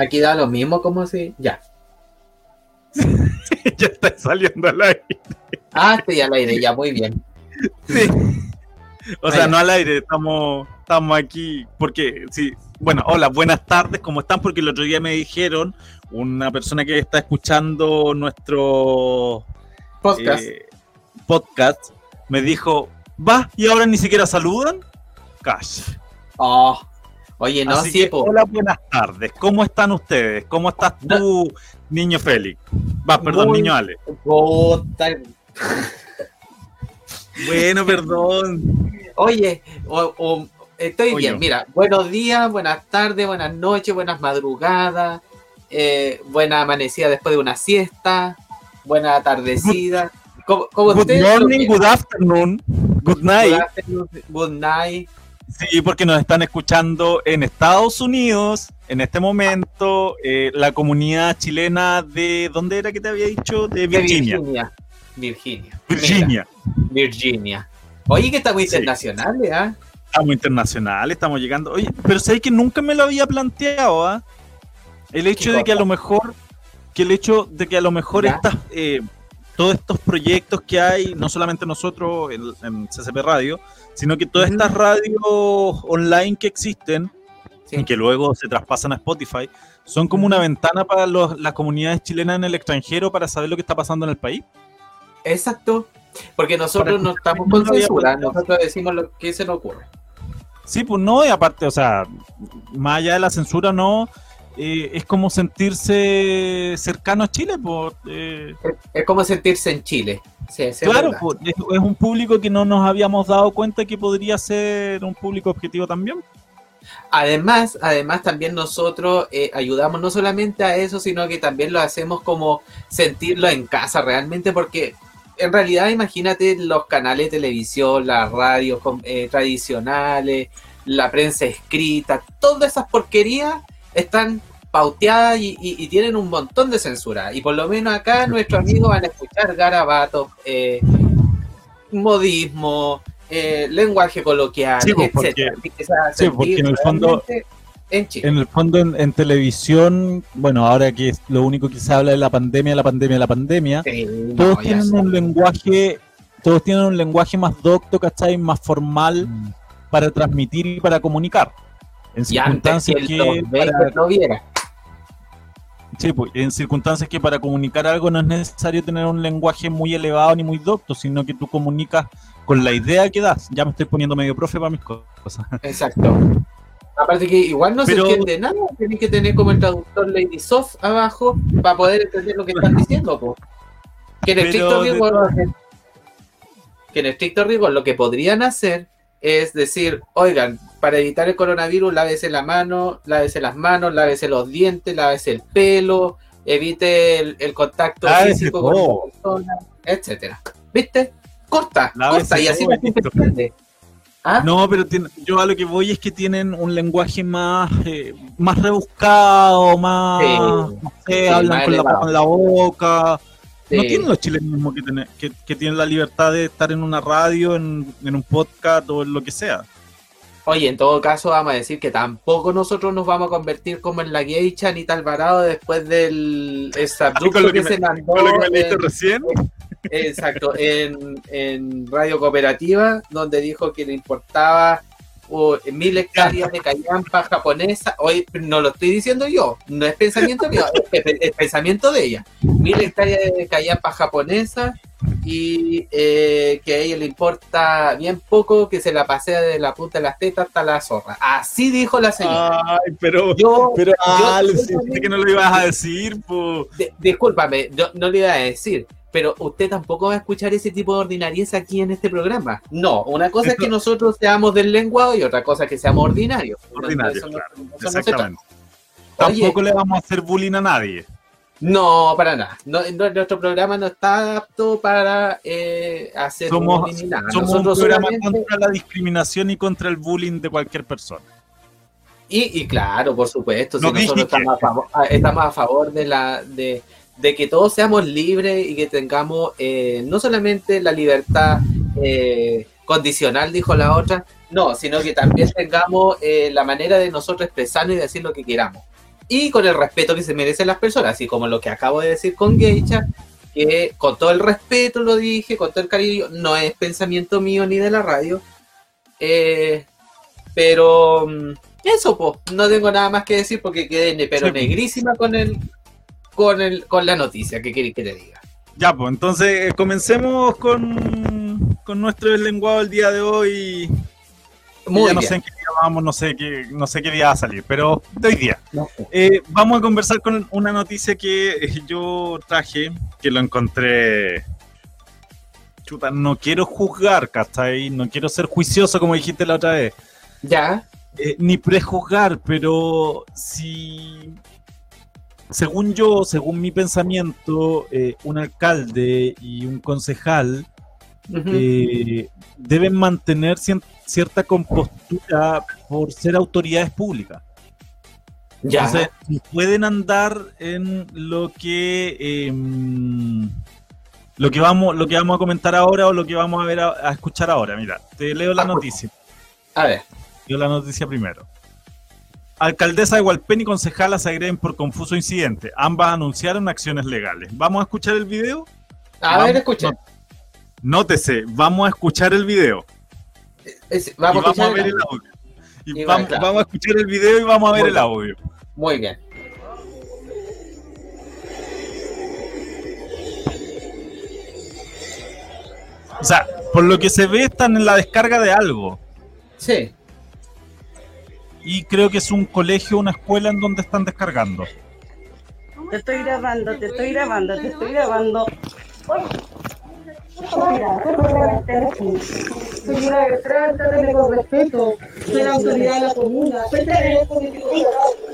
Aquí da lo mismo como si. Ya. ya está saliendo al aire. Ah, estoy al aire, ya, muy bien. Sí. O sea, no al aire, estamos, estamos aquí porque sí, bueno, hola, buenas tardes, ¿cómo están? Porque el otro día me dijeron, una persona que está escuchando nuestro podcast, eh, podcast me dijo, va, y ahora ni siquiera saludan. Cash. Oh, oye, no, Así Hola, buenas tardes, ¿cómo están ustedes? ¿Cómo estás tú, niño Félix? Va, perdón, niño Ale. bueno, perdón. Oye, o, Estoy bien, mira, buenos días, buenas tardes, buenas noches, buenas madrugadas, eh, buena amanecida después de una siesta, buena atardecida. Como, good morning, good afternoon, good night. Good, afternoon, good night. Sí, porque nos están escuchando en Estados Unidos, en este momento, eh, la comunidad chilena de, ¿dónde era que te había dicho? De Virginia. Virginia. Virginia. Virginia. Virginia. Oye, que está muy internacional, ¿eh? Estamos internacionales, estamos llegando. Oye, pero sé que nunca me lo había planteado, ¿ah? El hecho de que a lo mejor, que el hecho de que a lo mejor estas, eh, todos estos proyectos que hay, no solamente nosotros en, CCP Radio, sino que todas estas radios online que existen, y que luego se traspasan a Spotify, son como una ventana para las comunidades chilenas en el extranjero para saber lo que está pasando en el país. Exacto, porque nosotros no estamos con censura, nosotros decimos lo que se nos ocurre. Sí, pues no, y aparte, o sea, más allá de la censura, no, eh, es como sentirse cercano a Chile. Pues, eh. es, como sentirse en Chile. claro, es, un público que no nos habíamos dado cuenta que podría ser un público objetivo también. Además, además también nosotros eh, ayudamos no solamente a eso, sino que también lo hacemos como sentirlo en casa realmente, porque en realidad imagínate los canales de televisión, las radios eh, tradicionales, la prensa escrita, todas esas porquerías están pauteadas y, tienen un montón de censura. Y por lo menos acá nuestros amigos van a escuchar garabatos, eh, modismo, eh, lenguaje coloquial, sí, pues, etc. sí, porque en el fondo en el fondo, en, televisión, bueno, ahora que es lo único que se habla de la pandemia, la pandemia, la pandemia, todos tienen un lenguaje, todos tienen un lenguaje más docto, ¿cachai? Más formal mm. para transmitir y para comunicar. En circunstancias que, Sí, pues, en circunstancias que para comunicar algo no es necesario tener un lenguaje muy elevado ni muy docto, sino que tú comunicas con la idea que das. Ya me estoy poniendo medio profe para mis cosas. Exacto. Aparte que igual no se entiende nada, tienes que tener como el traductor Lady Soft abajo para poder entender lo que están diciendo. Que en estricto rigor, que en estricto rigor lo que podrían hacer es decir, oigan, para evitar el coronavirus, lávese la mano, lávese las manos, lávese los dientes, lávese el pelo, evite el, contacto físico con la persona, etcétera. ¿Viste? Corta, corta y así la gente entiende. ¿Ah? No, pero yo a lo que voy es que tienen un lenguaje más, eh, más rebuscado, más. no sé, hablan con la, boca. No tienen los chilenos que, que, tienen la libertad de estar en una radio, en, un podcast o en lo que sea. Oye, en todo caso, vamos a decir que tampoco nosotros nos vamos a convertir como en la Geisha ni Alvarado después del lo que, se mandó. Con lo que me recién. Exacto, en, Radio Cooperativa, donde dijo que le importaba mil hectáreas de callampa japonesa. Hoy no lo estoy diciendo yo, no es pensamiento mío, es, pensamiento de ella. Mil hectáreas de callampa japonesa y eh, que a ella le importa bien poco que se la pasea de la punta de las tetas hasta la zorra. Así dijo la señora. Ay, pero yo, pero que no lo ibas a decir, discúlpame, yo no le iba a decir pero usted tampoco va a escuchar ese tipo de ordinariez aquí en este programa. No, una cosa es que nosotros seamos del lenguado y otra cosa es que seamos ordinarios. Ordinarios, claro. Exactamente. tampoco le vamos a hacer bullying a nadie. No, para nada. nuestro programa no está apto para eh, hacer bullying nada. Somos un programa contra la discriminación y contra el bullying de cualquier persona. Y, claro, por supuesto, si nosotros estamos a, favor, estamos a favor de la de de que todos seamos libres y que tengamos eh, no solamente la libertad eh, condicional, dijo la otra, no, sino que también tengamos eh, la manera de nosotros expresarnos y decir lo que queramos. Y con el respeto que se merecen las personas, así como lo que acabo de decir con Geisha, que con todo el respeto lo dije, con todo el cariño, no es pensamiento mío ni de la radio. pero mm, eso, pues, no tengo nada más que decir porque quedé pero negrísima con el, con, el, con la noticia que queréis que te diga. Ya, pues entonces eh, comencemos con, con nuestro lenguado del día de hoy. Muy no sé en qué día vamos, no sé qué, no sé qué día va a salir, pero de hoy día. Eh, vamos a conversar con una noticia que eh, yo traje, que lo encontré. Chuta, no quiero juzgar, ¿cachai? No quiero ser juicioso como dijiste la otra vez. Ya. ni prejuzgar, pero si según yo, según mi pensamiento, eh, un alcalde y un concejal eh, deben mantener cierta compostura por ser autoridades públicas. Ya. Entonces, pueden andar en lo que em, lo que vamos lo que vamos a comentar ahora o lo que vamos a ver a, escuchar ahora. Mira, te leo la noticia. A ver. Leo la noticia primero. Alcaldesa de Hualpén y concejala se agreden por confuso incidente. Ambas anunciaron acciones legales. ¿Vamos a escuchar el video? A ver, escucha. Nótese, vamos a escuchar el video. vamos, a, ver el audio. vamos, a escuchar el video y vamos a ver el audio. Muy bien. O sea, por lo que se ve están en la descarga de algo. Sí y creo que es un colegio, una escuela en donde están descargando. Te estoy grabando, te estoy grabando, te estoy grabando. Señora Bertrand, trátame con respeto. Soy la autoridad de la comuna.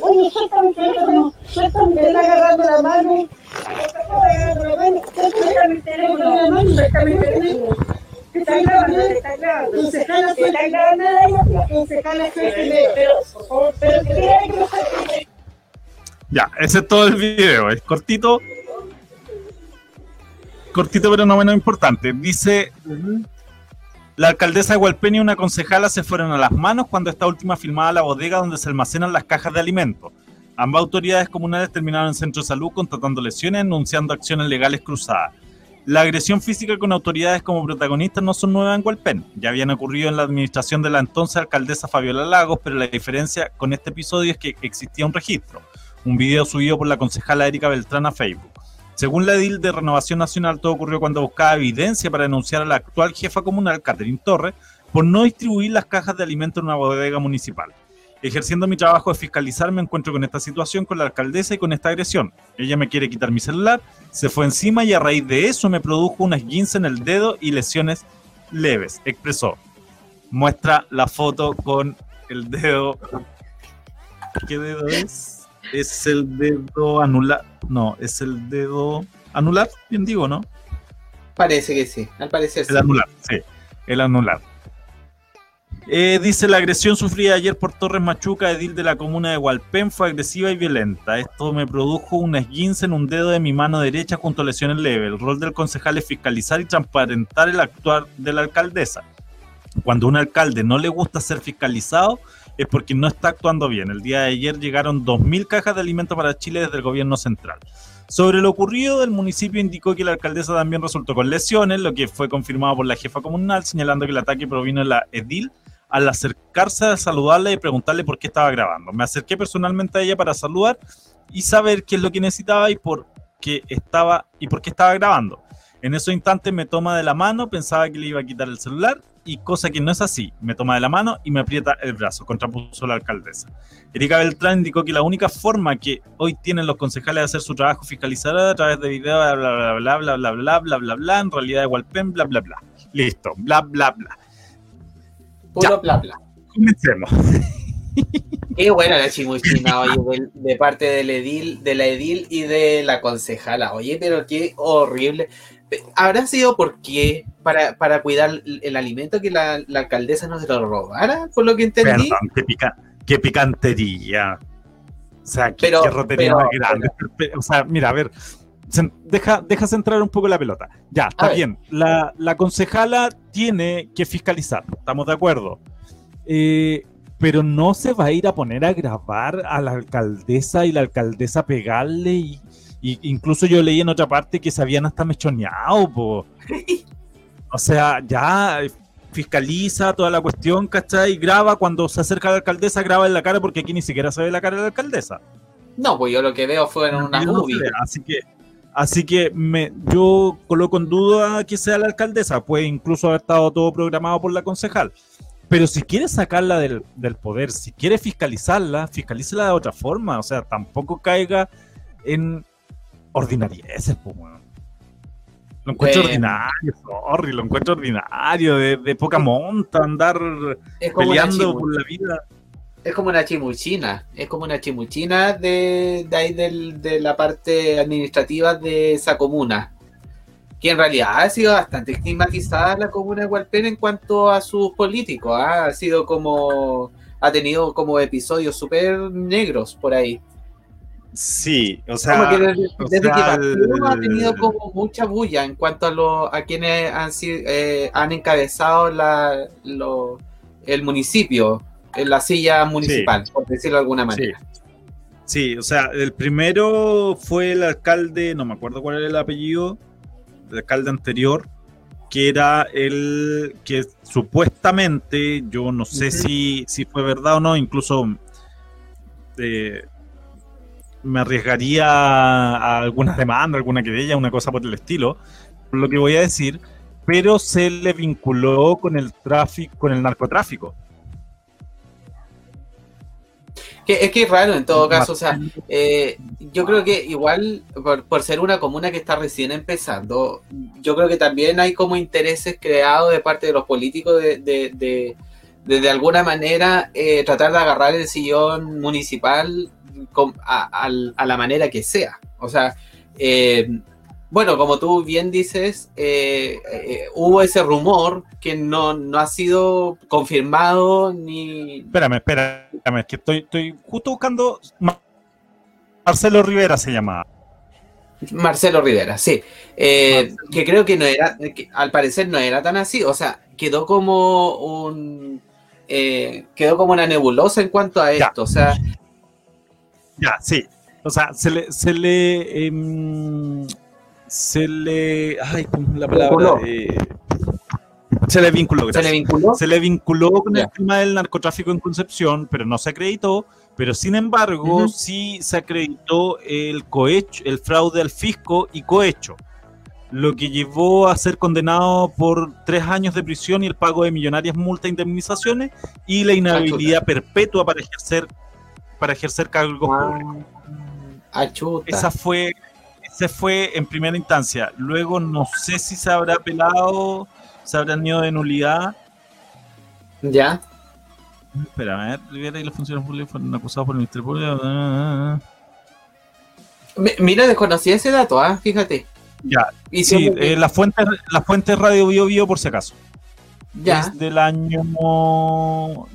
Oye, suéltame el teléfono. Suéltame, me está agarrando la mano. Me está agarrando la mano. Suéltame el teléfono. Suéltame el teléfono. Concejala, pero que Ya, ese es todo el video. Es cortito. Cortito, pero no menos importante. Dice. La alcaldesa de Hualpén y una concejala se fueron a las manos cuando esta última filmaba la bodega donde se almacenan las cajas de alimentos. Ambas autoridades comunales terminaron en centro de salud contratando lesiones, anunciando acciones legales cruzadas. La agresión física con autoridades como protagonistas no son nuevas en Hualpén. Ya habían ocurrido en la administración de la entonces alcaldesa Fabiola Lagos, pero la diferencia con este episodio es que existía un registro, un video subido por la concejala Erika Beltrán a Facebook. Según la edil de Renovación Nacional, todo ocurrió cuando buscaba evidencia para denunciar a la actual jefa comunal, Catherine Torres, por no distribuir las cajas de alimentos en una bodega municipal. Ejerciendo mi trabajo de fiscalizar, me encuentro con esta situación con la alcaldesa y con esta agresión. Ella me quiere quitar mi celular, se fue encima y a raíz de eso me produjo una esguince en el dedo y lesiones leves, expresó. Muestra la foto con el dedo. ¿Qué dedo es? Es el dedo anular. No, es el dedo anular, bien digo, ¿no? Parece que sí, al parecer El anular, sí, el anular. Eh, dice, la agresión sufrida ayer por Torres Machuca, edil de la comuna de Hualpén, fue agresiva y violenta. Esto me produjo un esguince en un dedo de mi mano derecha junto a lesiones leves. El rol del concejal es fiscalizar y transparentar el actuar de la alcaldesa. Cuando un alcalde no le gusta ser fiscalizado, es porque no está actuando bien. El día de ayer llegaron 2.000 cajas de alimentos para Chile desde el gobierno central. Sobre lo ocurrido, el municipio indicó que la alcaldesa también resultó con lesiones, lo que fue confirmado por la jefa comunal, señalando que el ataque provino de la edil al acercarse a saludarla y preguntarle por qué estaba grabando. Me acerqué personalmente a ella para saludar y saber qué es lo que necesitaba y por qué estaba y por qué estaba grabando. En esos instantes me toma de la mano, pensaba que le iba a quitar el celular y cosa que no es así. Me toma de la mano y me aprieta el brazo, contrapuso la alcaldesa. Erika Beltrán indicó que la única forma que hoy tienen los concejales de hacer su trabajo fiscalizador a través de videos, bla, bla, bla, bla, bla, bla, bla, bla, bla, en realidad de Walpen, bla, bla, bla. Listo, bla, bla, bla. Puro bla, bla. Comencemos. Qué buena la chimuchina, oye, de, parte del edil, de la edil y de la concejala. Oye, pero qué horrible. ¿Habrá sido porque para, para cuidar el alimento que la, alcaldesa no se lo robara? Por lo que entendí. qué, picantería. O sea, qué, pero, rotería más grande. O sea, mira, a ver, deja, deja centrar un poco la pelota. Ya, está bien. La, la, concejala tiene que fiscalizar, estamos de acuerdo. Eh, pero no se va a ir a poner a grabar a la alcaldesa y la alcaldesa pegarle y, incluso yo leí en otra parte que se habían hasta mechoneado, O sea, ya fiscaliza toda la cuestión, ¿cachai? Y graba cuando se acerca a la alcaldesa, graba en la cara porque aquí ni siquiera se ve la cara de la alcaldesa. No, pues yo lo que veo fue en una movie. así que, así que me, yo coloco en duda que sea la alcaldesa, puede incluso haber estado todo programado por la concejal. Pero si quieres sacarla del, poder, si quieres fiscalizarla, fiscalícela de otra forma. O sea, tampoco caiga en ordinarieces, pues, Lo encuentro ordinario, sorry, lo encuentro ordinario, de, poca monta, andar peleando por la vida. Es como una chimuchina, es como una chimuchina de, de ahí de la parte administrativa de esa comuna que en realidad ha sido bastante estigmatizada la comuna de Hualpén en cuanto a sus políticos. ¿ah? Ha sido como. ha tenido como episodios súper negros por ahí. Sí, o sea. desde, que ha tenido como mucha bulla en cuanto a, lo, a quienes han, eh, han encabezado la, el municipio, en la silla municipal, por decirlo de alguna manera. Sí. sí. o sea, el primero fue el alcalde, no me acuerdo cuál era el apellido, el alcalde anterior, que era el que supuestamente, yo no sé si, si fue verdad o no, incluso eh, me arriesgaría a alguna demanda, alguna querella, una cosa por el estilo, por lo que voy a decir, pero se le vinculó con el tráfico, con el narcotráfico es que es raro en todo caso, o sea, eh, yo creo que igual por, ser una comuna que está recién empezando, yo creo que también hay como intereses creados de parte de los políticos de, de, de, alguna manera eh, tratar de agarrar el sillón municipal a, a, la manera que sea. O sea, eh, bueno, como tú bien dices, eh, eh, hubo ese rumor que no, no, ha sido confirmado ni. Espérame, espérame, es que estoy, estoy justo buscando. Marcelo Rivera se llamaba. Marcelo Rivera, sí. Eh, que creo que no era, al parecer no era tan así. O sea, quedó como un. quedó como una nebulosa en cuanto a esto. O sea. Ya, sí. O sea, se le. Se le em, se le. Ay, ¿cómo es la palabra? Eh, se le vinculó, ¿Se le vinculó? Se le vinculó con el tema del narcotráfico en Concepción, pero no se acreditó. Pero sin embargo, sí se acreditó el cohecho, el fraude al fisco y cohecho, lo que llevó a ser condenado por tres años de prisión y el pago de millonarias multas e indemnizaciones y la inhabilidad perpetua para ejercer para ejercer cargos ah, públicos. Esa fue se fue en primera instancia. Luego no sé si se habrá apelado, se habrán ido de nulidad. Ya. Espera, a ver, Rivera y los funcionarios públicos fueron acusados por el Ministerio Público. Ah, ah, ah. Mira, desconocía ese dato, ¿ah? Fíjate. Ya. Y sí, eh, la fuente la fuente Radio Bio Bio por si acaso. Ya. Es del año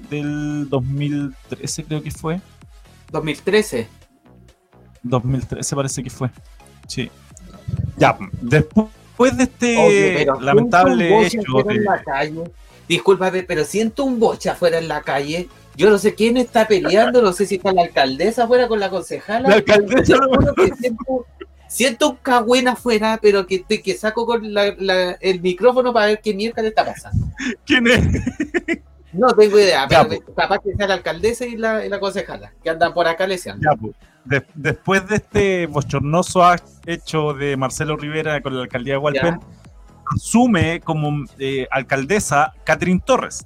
del 2013 creo que fue. 2013. 2013 parece que fue. Sí. Ya, después de este lamentable hecho. Disculpame, pero siento un boche afuera en la calle. Yo no sé quién está peleando, no sé si está la alcaldesa afuera con la concejala. La alcaldesa. siento, un cagüen afuera, pero que, que saco con el micrófono para ver qué mierda le está pasando. ¿Quién es? No tengo idea, pero capaz que sea la alcaldesa y la, y la concejala, que andan por acá leseando. Ya, pues. Después de este bochornoso hecho de Marcelo Rivera con la alcaldía de Hualpén, asume como eh, alcaldesa Catherine Torres.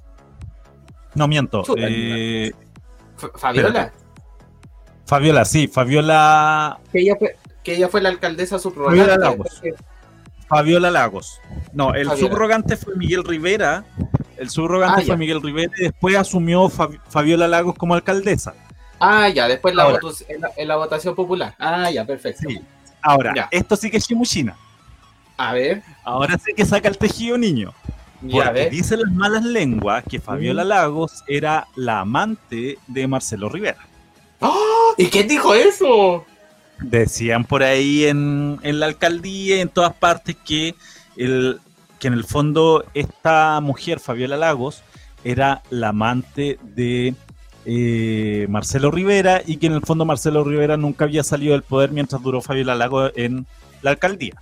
No miento. Eh, Fabiola. Fabiola, sí, Fabiola. Que ella fue, que ella fue la alcaldesa subrogante. Fabiola Lagos. Fabiola Lagos. No, el subrogante fue Miguel Rivera. El subrogante ah, fue Miguel Rivera y después asumió Fabiola Lagos como alcaldesa. Ah, ya, después la en, la, votación popular. Ah, ya, perfecto. Ahora, esto sí que es chimuchina. A ver. Ahora sí que saca el tejido niño. Porque dicen las malas lenguas que Fabiola mm. Lagos era la amante de Marcelo Rivera. ¡Oh! ¿Y quién dijo eso? Decían por ahí en, la alcaldía, en todas partes, que, el, que en el fondo esta mujer, Fabiola Lagos, era la amante de eh, Marcelo Rivera y que en el fondo Marcelo Rivera nunca había salido del poder mientras duró Fabiola Lagos en la alcaldía.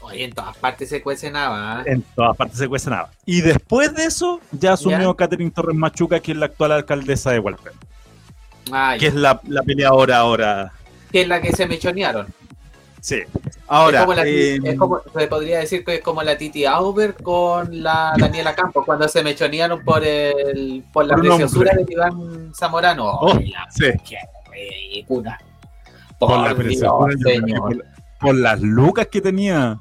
Oye, en todas partes se cuece nada. ¿eh? En todas partes se cuece nada. Y después de eso, ya asumió Catherine Torres Machuca, que es la actual alcaldesa de Hualpén. Que es la, la, peleadora ahora. Que es la que se mechonearon. Sí. Ahora. Eh, es como se podría decir que es como la Titi Auber con la Daniela Campos, cuando se mechonearon por el por la preciosura de Iván Zamorano. Oh, sí. Qué ridícula. Por, la preciosura, señor. Por las lucas que tenía.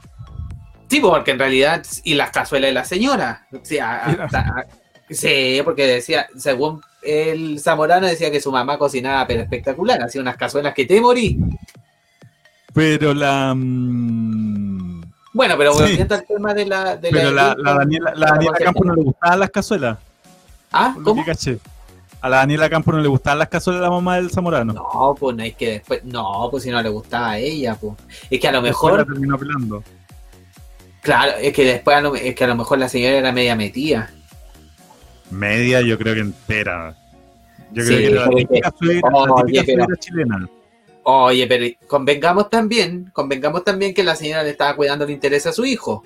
Sí, porque en realidad, y las cazuelas de la señora. sí, porque decía, según el Zamorano decía que su mamá cocinaba pero espectacular, hacía unas cazuelas que te morí. Pero la. Mm, bueno, pero volviendo al tema de la. De pero la, la, Daniela, la Daniela Campo no le gustaban las cazuelas. Ah, ¿cómo? A la Daniela Campo no le gustaban las cazuelas de la mamá del Zamorano. No, pues no es que después. No, pues si no le gustaba a ella, pues. Es que a lo mejor. La terminó pelando. Claro, es que después a lo, es que a lo mejor la señora era media metida. Media, yo creo que entera. Yo creo que era la típica oye, chilena. Oye, pero convengamos también, convengamos también que la señora le estaba cuidando el interés a su hijo.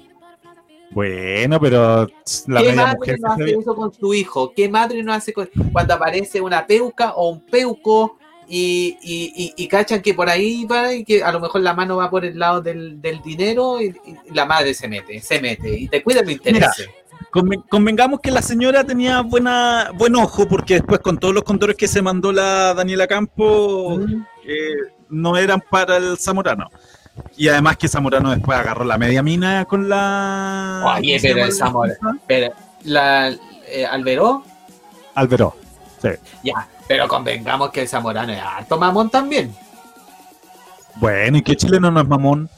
Bueno, pero la ¿Qué madre no hace eso con su hijo? ¿Qué madre no hace cuando aparece una peuca o un peuco y, y, y, cachan que por ahí va y que a lo mejor la mano va por el lado del, dinero y, la madre se mete, se mete y te cuida el interés. Convengamos que la señora tenía buena buen ojo porque después con todos los contores que se mandó la Daniela Campo eh, no eran para el Zamorano. Y además que Zamorano después agarró la media mina con la... Oye, pero el Zamorano... Pero la... Eh, ¿Alberó? Alberó, sí. Ya, pero convengamos que el Zamorano es alto mamón también. Bueno, ¿y qué chileno no es mamón?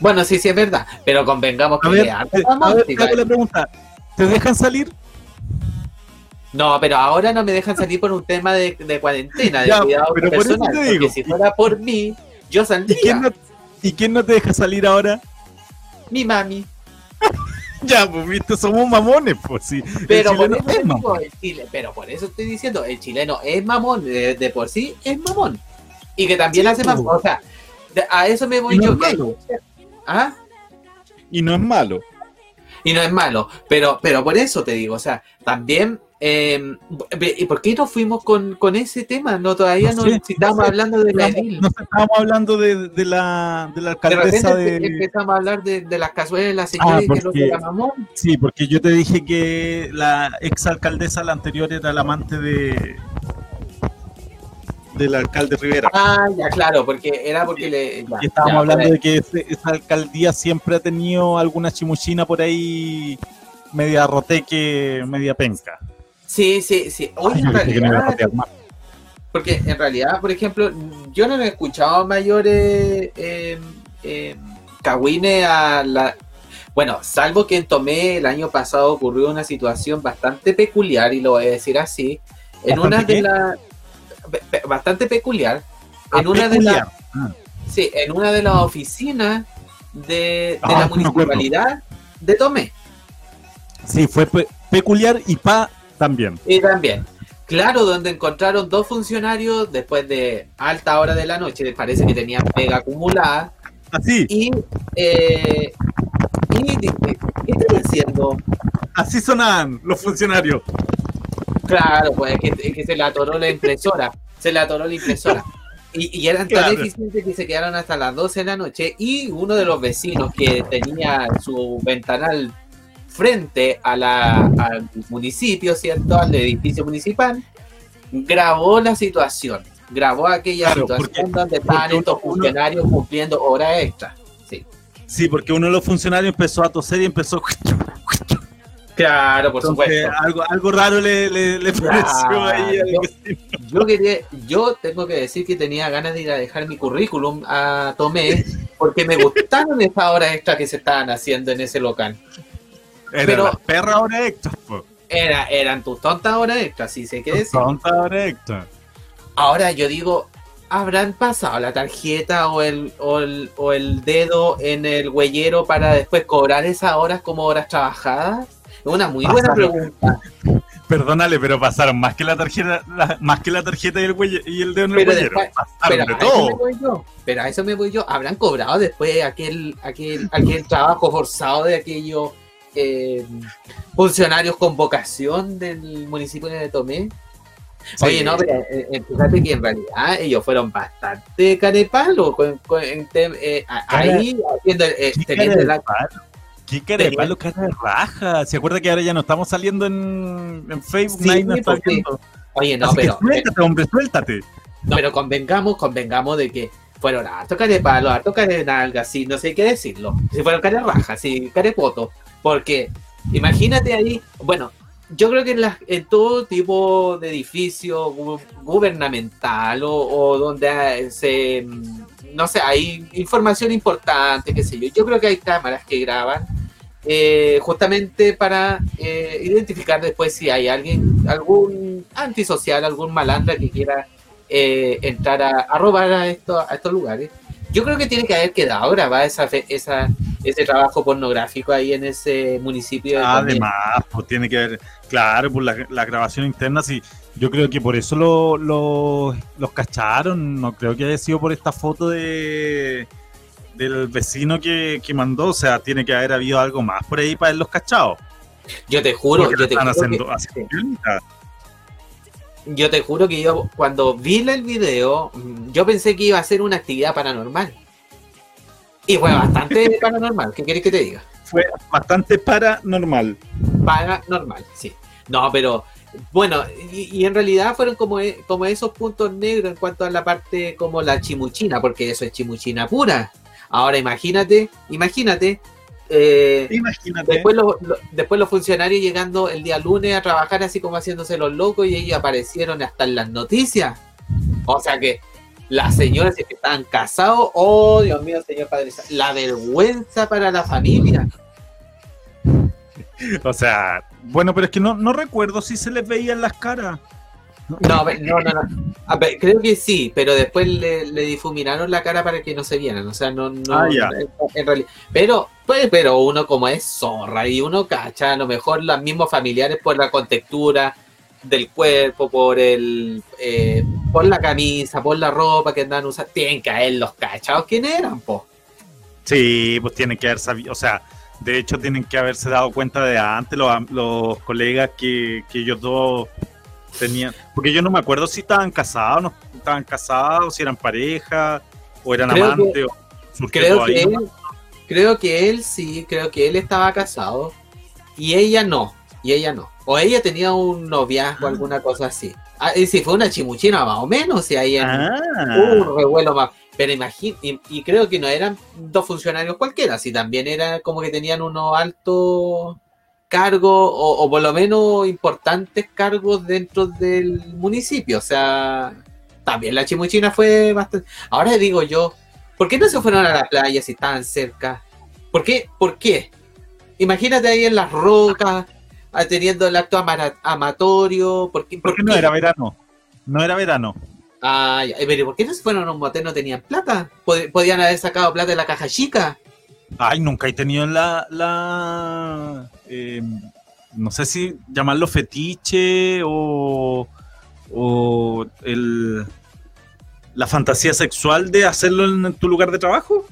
Bueno, sí, sí es verdad, pero convengamos que mamón. A ver, la pregunta, ¿te dejan salir? No, pero ahora no me dejan salir por un tema de, de cuarentena, de cuidado pero personal, por porque si fuera por mí, yo saldría. ¿Y quién, no, ¿Y quién no te deja salir ahora? Mi mami. ya, pues viste, somos mamones, pues sí. Pero por, eso es digo, Chile, pero por eso estoy diciendo, el chileno es mamón, de, por sí es mamón. Y que también hace mamón. Pues. O sea, a eso me voy yo. ¿Ah? Y no es malo. Y no es malo. Pero, pero por eso te digo, o sea, también eh, ¿Y por qué no fuimos con, con ese tema? No, todavía no, estábamos hablando de la No estábamos hablando de, de, la, de la alcaldesa de. Empezamos a hablar de, de las cazuelas de la señora ah, que lo mamón. Sí, porque yo te dije que la ex alcaldesa, la anterior, era la amante de. Del alcalde Rivera. Ah, ya, claro, porque era porque le. y estábamos hablando de que esa alcaldía siempre ha tenido alguna chimuchina por ahí, media roteque, media penca. Sí, sí, sí. Oye, en realidad, porque en realidad, por ejemplo, yo no he escuchado mayores eh, eh, a la... Bueno, salvo que en Tomé el año pasado ocurrió una situación bastante peculiar, y lo voy a decir así, en una de las... Bastante peculiar. En una de las... Ah. Sí, en una de las oficinas de, la ah, municipalidad de Tomé. Sí, fue peculiar y pa también. Y también. Claro, donde encontraron dos funcionarios después de alta hora de la noche, parece que tenían pega acumulada. Así. Y, eh, y ¿qué están haciendo? así sonaban los funcionarios. Claro, pues es que, que se le atoró la impresora. Se le atoró la impresora. Y, eran tan eficientes que se quedaron hasta las 12 de la noche. Y uno de los vecinos que tenía su ventanal frente a la, al municipio, ¿cierto? Al edificio municipal, grabó la situación. Grabó aquella situación donde estaban estos funcionarios cumpliendo horas extras. Sí. sí, porque uno de los funcionarios empezó a toser y empezó Claro, por supuesto. Algo, algo raro le, le, pareció ahí yo, quería, yo tengo que decir que tenía ganas de ir a dejar mi currículum a Tomé porque me gustaron esas horas extras que se estaban haciendo en ese local. Era Pero, perra hora extra, Era, eran tus tontas horas extras, sí sé qué decir. Tontas horas extra. Ahora yo digo, ¿habrán pasado la tarjeta o el, o el, o el dedo en el huellero para después cobrar esas horas como horas trabajadas? Es una muy buena pregunta. Perdónale, pero pasaron más que la tarjeta, más que la tarjeta y el, y el dedo en el pero pero de todo. pero a eso me voy yo. ¿Habrán cobrado después aquel, aquel, aquel trabajo forzado de aquellos eh, funcionarios con vocación del municipio de Tomé? Oye, no, pero eh, eh, fíjate que en realidad ellos fueron bastante carepalos con, con, eh, ahí haciendo, eh, teniendo la, ¿Qué cara de palo, cara de raja? ¿Se acuerda que ahora ya no estamos saliendo en, en Facebook? Sí, no está viendo. Oye, no, pero. suéltate, hombre, suéltate. No, pero convengamos, convengamos de que fueron a tocar de palo, a tocar de nalga, sí, no sé qué decirlo. Si fueron cara de raja, sí, cara de poto. Porque imagínate ahí, bueno, yo creo que en, en todo tipo de edificio gubernamental o, o donde se no sé, hay información importante, qué sé yo. Yo creo que hay cámaras que graban eh, justamente para eh, identificar después si hay alguien, algún antisocial, algún malandra que quiera eh, entrar a, robar a, esto, a estos lugares. Yo creo que tiene que haber quedado grabada esa, esa, ese trabajo pornográfico ahí en ese municipio. Además, pues tiene que haber, claro, por la, la grabación interna, sí. Yo creo que por eso lo, los cacharon, no creo que haya sido por esta foto de del vecino que, mandó, o sea, tiene que haber habido algo más por ahí para los cachados. Yo te juro, yo te juro que, yo te juro que yo cuando vi el video, yo pensé que iba a ser una actividad paranormal. Y fue bastante paranormal, ¿qué quieres que te diga? Fue bastante paranormal. Paranormal, sí. No, pero bueno, y, en realidad fueron como, e, como esos puntos negros en cuanto a la parte como la chimuchina, porque eso es chimuchina pura. Ahora imagínate, imagínate, eh, imagínate. Después, los, después los funcionarios llegando el día lunes a trabajar así como haciéndose los locos y ellos aparecieron hasta en las noticias. O sea que las señoras que estaban casados, oh Dios mío, señor Padre, la vergüenza para la familia. O sea, bueno, pero es que no, no recuerdo si se les veía en las caras. No, no, no, no. creo que sí, pero después le, difuminaron la cara para que no se vieran. O sea, no, no ah, en realidad. Pero, pues, pero uno como es zorra y uno cacha, a lo mejor los mismos familiares por la contextura del cuerpo, por el eh, por la camisa, por la ropa que andan usando, tienen que haber los cachados quién eran, po. Sí, pues tienen que haber sabido, o sea, de hecho, tienen que haberse dado cuenta de antes los, los colegas que, que, ellos dos tenían. Porque yo no me acuerdo si estaban casados, no estaban casados, si eran pareja, o eran amantes. o creo, que él, creo que él sí, creo que él estaba casado y ella no. Y ella no. O ella tenía un noviazgo, ah. alguna cosa así. Ah, y si fue una chimuchina más o menos, y ahí ah. un revuelo más. Pero imagino, y, creo que no eran dos funcionarios cualquiera, si también era como que tenían unos altos cargos o, por lo menos importantes cargos dentro del municipio. O sea, también la chimuchina fue bastante. Ahora digo yo, ¿por qué no se fueron a la playa si estaban cerca? ¿Por qué? ¿Por qué? Imagínate ahí en las rocas, ah, teniendo el acto amatorio. ¿Por qué, Porque no era verano. No era verano. Ah, pero ¿por qué no se fueron a un motel? ¿No tenían plata? ¿Podían haber sacado plata de la caja chica? Ay, nunca he tenido la. la em, no sé si llamarlo fetiche o. o el, la fantasía sexual de hacerlo en tu lugar de trabajo.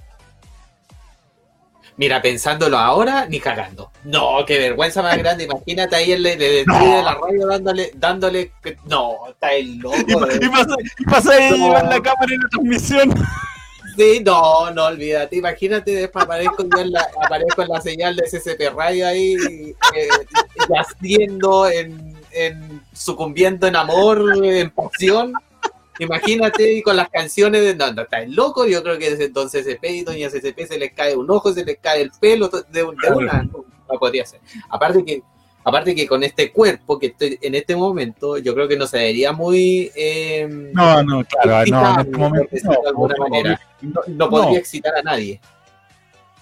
Mira, pensándolo ahora, ni cagando. No, qué vergüenza más grande. Imagínate ahí el de, de, de la radio dándole, dándole. No, está el loco. Y, y pasa, y pasa ahí no. la cámara en la transmisión. Sí, no, no, olvídate. Imagínate, después aparezco yo en la, aparezco en la señal de SCP Radio ahí, eh, yaciendo, en, en, sucumbiendo en amor, en pasión. Imagínate y con las canciones de no, no, está el loco, yo creo que desde Don CCP y Doña CCP se les cae un ojo, se les cae el pelo de, de una, no, no, podría ser. Aparte que, aparte que con este cuerpo que estoy en este momento, yo creo que no se vería muy eh, no, no, claro, no, en este momento no, de alguna no, manera. No, no podría excitar a nadie.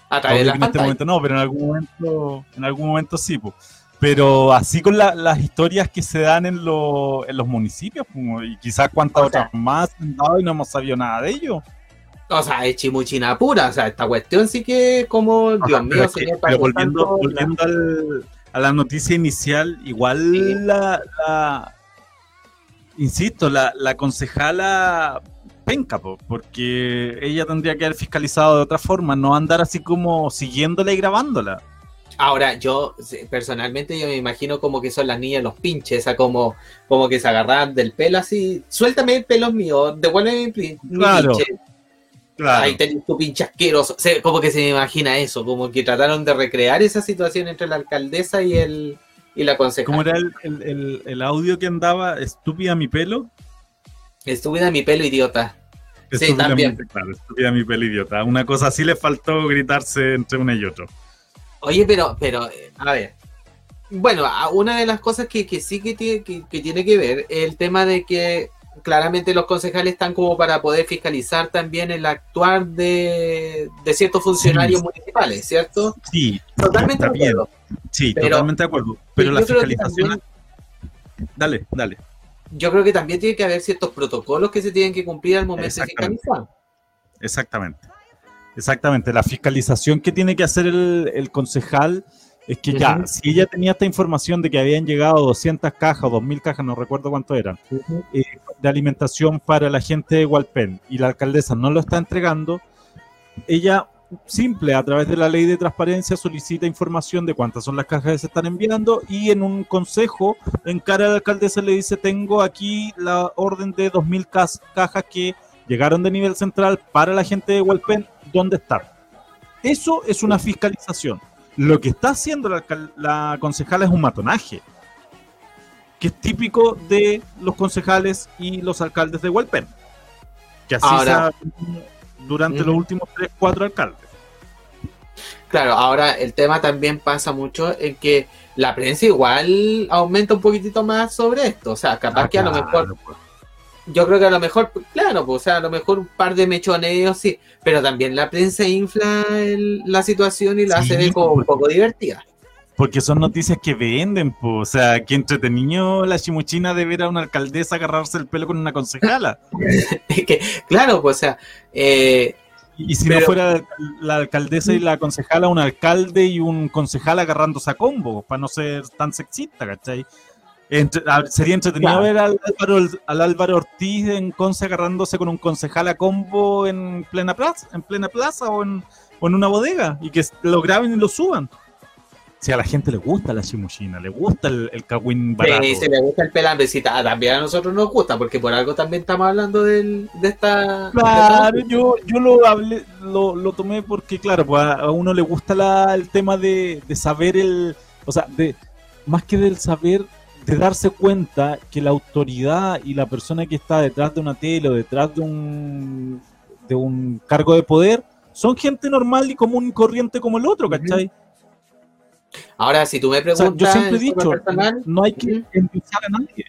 A través de la en este momento no, pero en algún momento, en algún momento sí, pues. Pero así con la, las historias que se dan en, lo, en los municipios, y quizás cuántas o sea, otras más han dado y no hemos sabido nada de ello. O sea, es chimuchina pura, o sea, esta cuestión sí que como, Dios mío, señor, volviendo, volviendo al, a la noticia inicial, igual sí. la, la, insisto, la, la concejala penca, po, porque ella tendría que haber fiscalizado de otra forma, no andar así como siguiéndola y grabándola. Ahora, yo personalmente yo me imagino como que son las niñas los pinches, o sea, como, como que se agarran del pelo así, suéltame el pelo mío, devuélveme mi claro, pinche. Claro. Ahí tenés tu pinche asqueroso. O sea, como que se me imagina eso, como que trataron de recrear esa situación entre la alcaldesa y el y la concejala. ¿Cómo era el, el, el, el audio que andaba? ¿Estúpida mi pelo? Estúpida mi pelo, idiota. Sí, también. Claro, estúpida mi pelo, idiota. Una cosa así le faltó gritarse entre uno y otro. Oye, pero, pero, a ver. Bueno, una de las cosas que, que sí que tiene que, que, tiene que ver es el tema de que claramente los concejales están como para poder fiscalizar también el actuar de, de ciertos funcionarios sí. municipales, ¿cierto? Sí, totalmente de acuerdo. Sí, pero, totalmente de acuerdo. Pero la fiscalización. También, dale, dale. Yo creo que también tiene que haber ciertos protocolos que se tienen que cumplir al momento de fiscalizar. Exactamente. Exactamente, la fiscalización que tiene que hacer el, el concejal es que uh -huh. ya, si ella tenía esta información de que habían llegado 200 cajas o 2000 cajas, no recuerdo cuánto eran, uh -huh. eh, de alimentación para la gente de Hualpén y la alcaldesa no lo está entregando, ella simple, a través de la ley de transparencia, solicita información de cuántas son las cajas que se están enviando y en un consejo, en cara a la alcaldesa le dice, tengo aquí la orden de 2.000 cajas que llegaron de nivel central para la gente de Hualpén, ¿dónde están? Eso es una fiscalización. Lo que está haciendo la, la concejala es un matonaje, que es típico de los concejales y los alcaldes de Hualpén. Que así Ahora, se durante uh -huh. los últimos 3, 4 alcaldes. Claro, ahora el tema también pasa mucho en que la prensa igual aumenta un poquitito más sobre esto. O sea, capaz ah, que a lo mejor. Pues yo creo que a lo mejor, claro, pues, o sea, a lo mejor un par de mechoneos, sí, pero también la prensa infla el, la situación y la sí, hace ver como un poco divertida. Porque son noticias que venden, pues, o sea, que entretenido la chimuchina de ver a una alcaldesa agarrarse el pelo con una concejala. que, claro, pues, o sea, eh, y si pero, no fuera la alcaldesa y la concejala, un alcalde y un concejal agarrándose a combo, para no ser tan sexista, ¿cachai? Entre, a, sería entretenido claro. ver al Álvaro, al Álvaro Ortiz en Conce agarrándose con un concejal a combo en plena plaza, en plena plaza o en, o en una bodega y que lo graben y lo suban. Si a la gente le gusta la chimuchina, le gusta el, el cagüín barato. Sí, si le gusta el pelambrecita, también a nosotros nos gusta, porque por algo también estamos hablando del, de esta... Claro, de esta... yo, yo lo hablé, lo, lo tomé porque, claro, pues a, a uno le gusta la, el tema de, de saber el... O sea, de más que del saber, de darse cuenta que la autoridad y la persona que está detrás de una tele o detrás de un, de un cargo de poder son gente normal y común y corriente como el otro, ¿cachai? Ahora, si tú me preguntas... O sea, yo siempre he dicho, personal, no hay que empezar a nadie.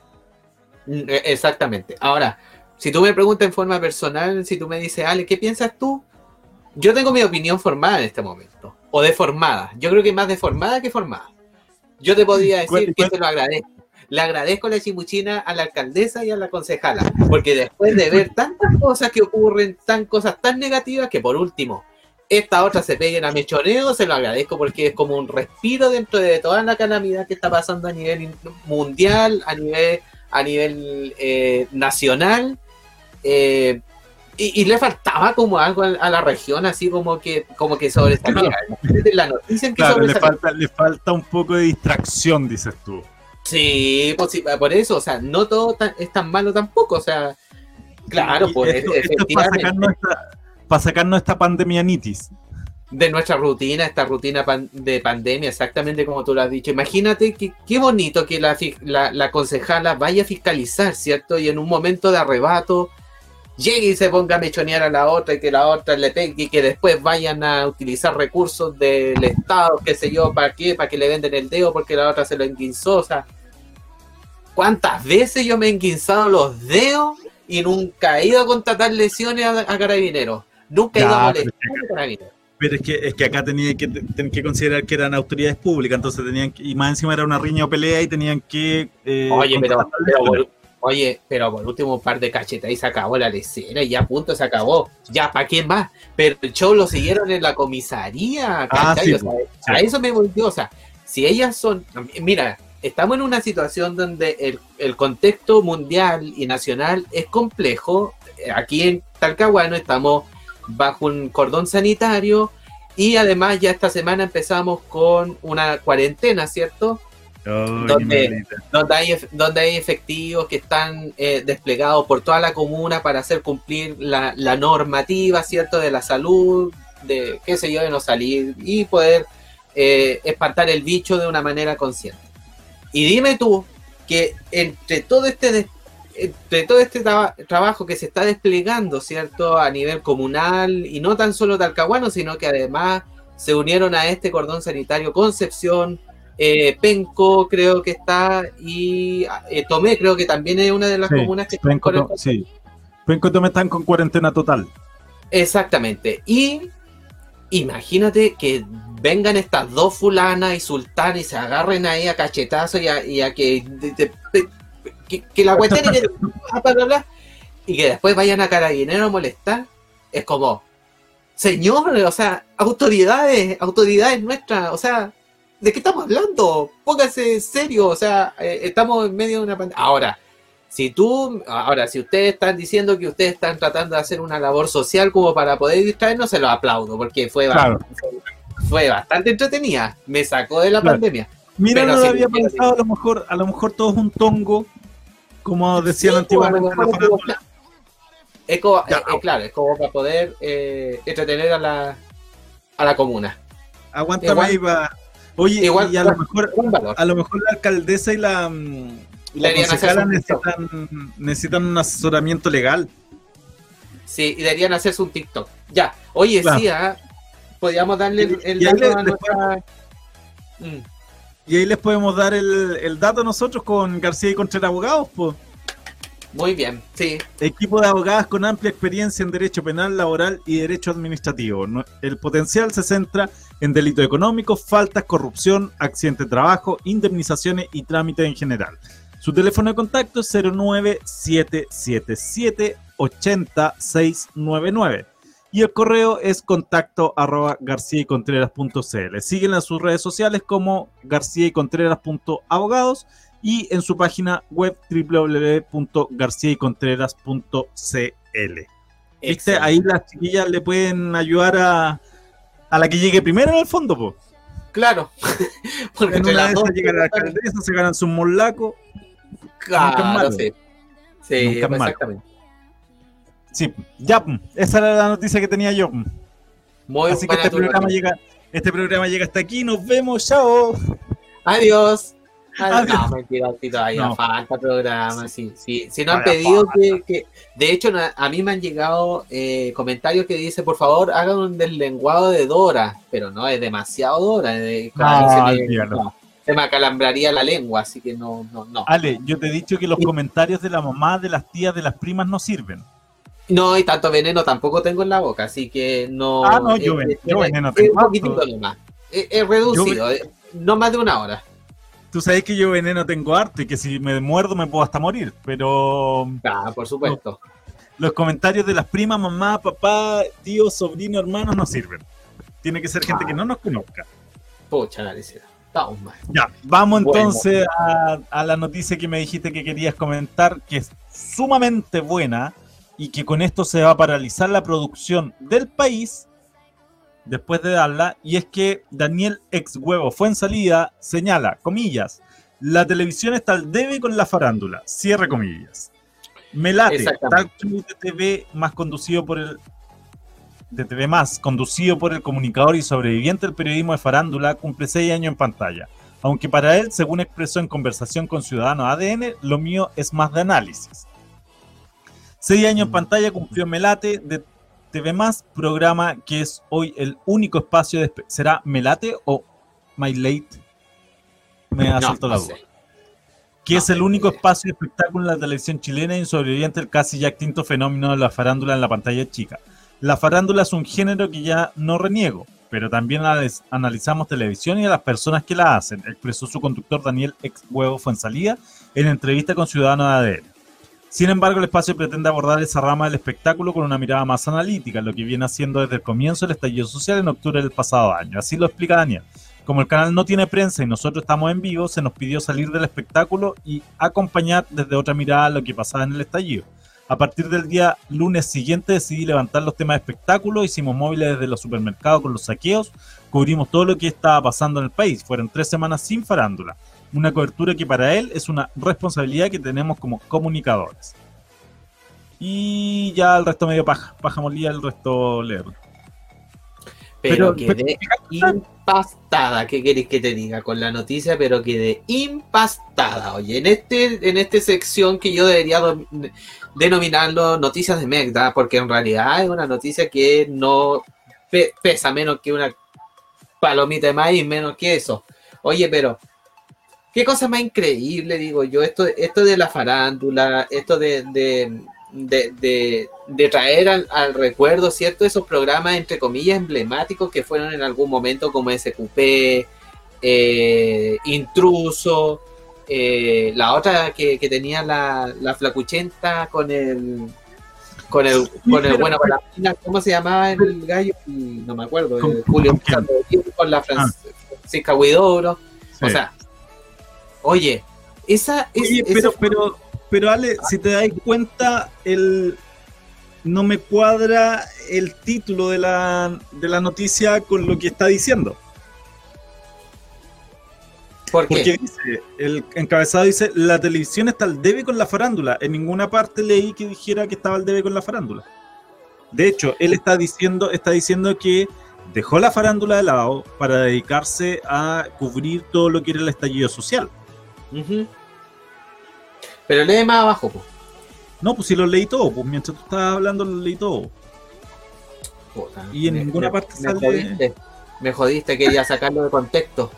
Mm, e, Exactamente. Ahora, si tú me preguntas en forma personal, si tú me dices, Ale, ¿qué piensas tú? Yo tengo mi opinión formada en este momento. O deformada. Yo creo que más deformada que formada. Yo te podría decir que te lo agradezco le agradezco la chimuchina a la alcaldesa y a la concejala, porque después de ver tantas cosas que ocurren, tan cosas tan negativas, que por último, esta otra se peguen a mechoneo, se lo agradezco porque es como un respiro dentro de toda la calamidad que está pasando a nivel mundial, a nivel, a nivel eh, nacional. Eh, Y, le faltaba como algo a, la región, así como que, como que sobresalía. La noticia que le, falta, le falta un poco de distracción, dices tú. Sí, pues por eso, o sea, no todo es tan malo tampoco, o sea, claro, pues esto, es para sacarnos, esta, pandemia nitis. De nuestra rutina, esta rutina de pandemia, exactamente como tú lo has dicho. Imagínate que, qué bonito que la, la, la concejala vaya a fiscalizar, ¿cierto? Y en un momento de arrebato llegue y se ponga a mechonear a la otra y que la otra le pegue y que después vayan a utilizar recursos del Estado, qué sé yo, para qué, para que le venden el dedo porque la otra se lo enguinzó. O sea, ¿cuántas veces yo me he enguinzado los dedos y nunca he ido a contratar lesiones a, carabineros? Nunca he ido a molestar a carabineros. Pero es que, es que acá tenían que, que considerar que eran autoridades públicas, entonces tenían que, y más encima era una riña o pelea y tenían que... Eh, Oye, pero, pero, Oye, pero por último un par de cachetas y se acabó la lecera y ya punto se acabó. Ya, ¿para qué más? Pero el show lo siguieron en la comisaría, ah, a eso me volvió, o sea, si ellas son, mira, estamos en una situación donde el, el, contexto mundial y nacional es complejo. Aquí en Talcahuano estamos bajo un cordón sanitario y además ya esta semana empezamos con una cuarentena, ¿cierto? donde, donde, hay, donde hay efectivos que están eh, desplegados por toda la comuna para hacer cumplir la, normativa, ¿cierto? De la salud, de qué sé yo, de no salir y poder eh, espantar el bicho de una manera consciente. Y dime tú que entre todo este entre todo este trabajo que se está desplegando, ¿cierto? A nivel comunal y no tan solo talcahuano, sino que además se unieron a este cordón sanitario Concepción, eh, Penco creo que está y eh, Tomé creo que también es una de las comunas que Penco, están sí. Penco y Tomé están con cuarentena total. Exactamente. Y imagínate que vengan estas dos fulanas y sultán y se agarren ahí a cachetazo y a, que, que, la cuestión y que después vayan a carabinero a molestar. Es como, señor, o sea, autoridades, autoridades nuestras, o sea, ¿de qué estamos hablando? Póngase serio, o sea, eh, estamos en medio de una pandemia. Ahora, si tú, ahora, si ustedes están diciendo que ustedes están tratando de hacer una labor social como para poder distraernos, se lo aplaudo, porque fue, bastante, fue bastante entretenida. Me sacó de la pandemia. Mira, no lo había pensado, a lo mejor, a lo mejor todo es un tongo, como decían sí, antiguamente es como, eh, eh, claro, es como para poder entretener a la, a la comuna. Aguántame ahí va Oye, Igual, y a, lo mejor, a lo mejor la alcaldesa y la, mm, la necesitan, necesitan, un asesoramiento legal. Sí, y deberían hacerse un TikTok. Ya, oye, sí, ¿ah? Podríamos darle el, dato a nuestra... Mm. Y ahí les podemos dar el, el dato nosotros con García y Contreras Abogados, pues. Muy bien, sí. Equipo de abogadas con amplia experiencia en derecho penal, laboral y derecho administrativo. El potencial se centra en delitos económicos, faltas, corrupción, accidente de trabajo, indemnizaciones y trámites en general. Su teléfono de contacto es 09777 y el correo es contacto arroba garcía y contreras.cl. Siguen en sus redes sociales como garcía y contreras.abogados y en su página web www.garciaycontreras.cl. ¿Viste? Ahí las chiquillas le pueden ayudar a, a la que llegue primero en el fondo, pues. Claro. Porque en una de esas llega la alcaldesa, se ganan su molaco. Claro, sí. Sí, exactamente. Sí, ya, esa era la noticia que tenía yo. Muy Así que este programa, llega, este programa llega hasta aquí. Nos vemos, chao. Adiós. Ah, no, mentira, todavía falta programa. Sí, sí. Si no han pedido que, De hecho, a mí me han llegado eh, comentarios que dicen, por favor, hagan un deslenguado de Dora. Pero no, es demasiado Dora. se, me, acalambraría la lengua, así que no, no, no. Ale, yo te he dicho que los comentarios de la mamá, de las tías, de las primas no sirven. No, y tanto veneno tampoco tengo en la boca, así que no. Ah, no, yo, veneno tengo. Es, es reducido, eh, no más de una hora. Tú sabes que yo veneno tengo harto y que si me muerdo me puedo hasta morir, pero... Ah, por supuesto. Los, comentarios de las primas, mamá, papá, tío, sobrino, hermanos no sirven. Tiene que ser gente que no nos conozca. Pucha, Galicia. Estamos mal. Ya, vamos entonces A, a, la noticia que me dijiste que querías comentar, que es sumamente buena. Y que con esto se va a paralizar la producción del país después de darla, y es que Daniel ex huevo fue en salida, señala, comillas, la televisión está al debe con la farándula, cierre comillas. Melate, show de TV más conducido por el de TV más, conducido por el comunicador y sobreviviente del periodismo de farándula, cumple seis años en pantalla. Aunque para él, según expresó en conversación con Ciudadano ADN, lo mío es más de análisis. Seis años en mm. pantalla cumplió Melate de TV Más, programa que es hoy el único espacio de... ¿Será Melate o My Late? Me ha no, la duda. Que es el único espacio de espectáculo en la televisión chilena y sobreviviente el casi ya extinto fenómeno de la farándula en la pantalla chica. La farándula es un género que ya no reniego, pero también analizamos televisión y a las personas que la hacen, expresó su conductor Daniel Ex Huevo Fuensalía en entrevista con Ciudadano de ADN. Sin embargo, el espacio pretende abordar esa rama del espectáculo con una mirada más analítica, lo que viene haciendo desde el comienzo del estallido social en octubre del pasado año. Así lo explica Daniel. Como el canal no tiene prensa y nosotros estamos en vivo, se nos pidió salir del espectáculo y acompañar desde otra mirada lo que pasaba en el estallido. A partir del día lunes siguiente decidí levantar los temas de espectáculo, hicimos móviles desde los supermercados con los saqueos, cubrimos todo lo que estaba pasando en el país. Fueron tres semanas sin farándula. Una cobertura que para él es una responsabilidad que tenemos como comunicadores. Y ya el resto medio paja, paja molía, el resto leer. Pero, quedé impastada, ¿qué queréis que te diga con la noticia? Pero quedé impastada. Oye, en este, en esta sección que yo debería denominarlo noticias de Megda, porque en realidad es una noticia que no pesa menos que una palomita de maíz, menos que eso. Oye, pero qué cosa más increíble, digo yo, esto, esto de la farándula, esto de, de, traer al, recuerdo, ¿cierto? Esos programas, entre comillas, emblemáticos que fueron en algún momento como SQP, eh, Intruso, eh, la otra que, tenía la, la, flacuchenta con el con el, con el bueno con la ¿cómo se llamaba el gallo? No me acuerdo, Julio con la ah. Francisca Huidobro. O sea, oye, esa es. pero, pero, pero Ale, si te das cuenta, el no me cuadra el título de la, de la noticia con lo que está diciendo. Porque dice, el encabezado dice, la televisión está al debe con la farándula. En ninguna parte leí que dijera que estaba al debe con la farándula. De hecho, él está diciendo, está diciendo que dejó la farándula de lado para dedicarse a cubrir todo lo que era el estallido social. Pero lee más abajo, pues. No, pues si lo leí todo, pues mientras tú estabas hablando lo leí todo. y en ninguna parte me sale. Jodiste, me jodiste, quería sacarlo de contexto.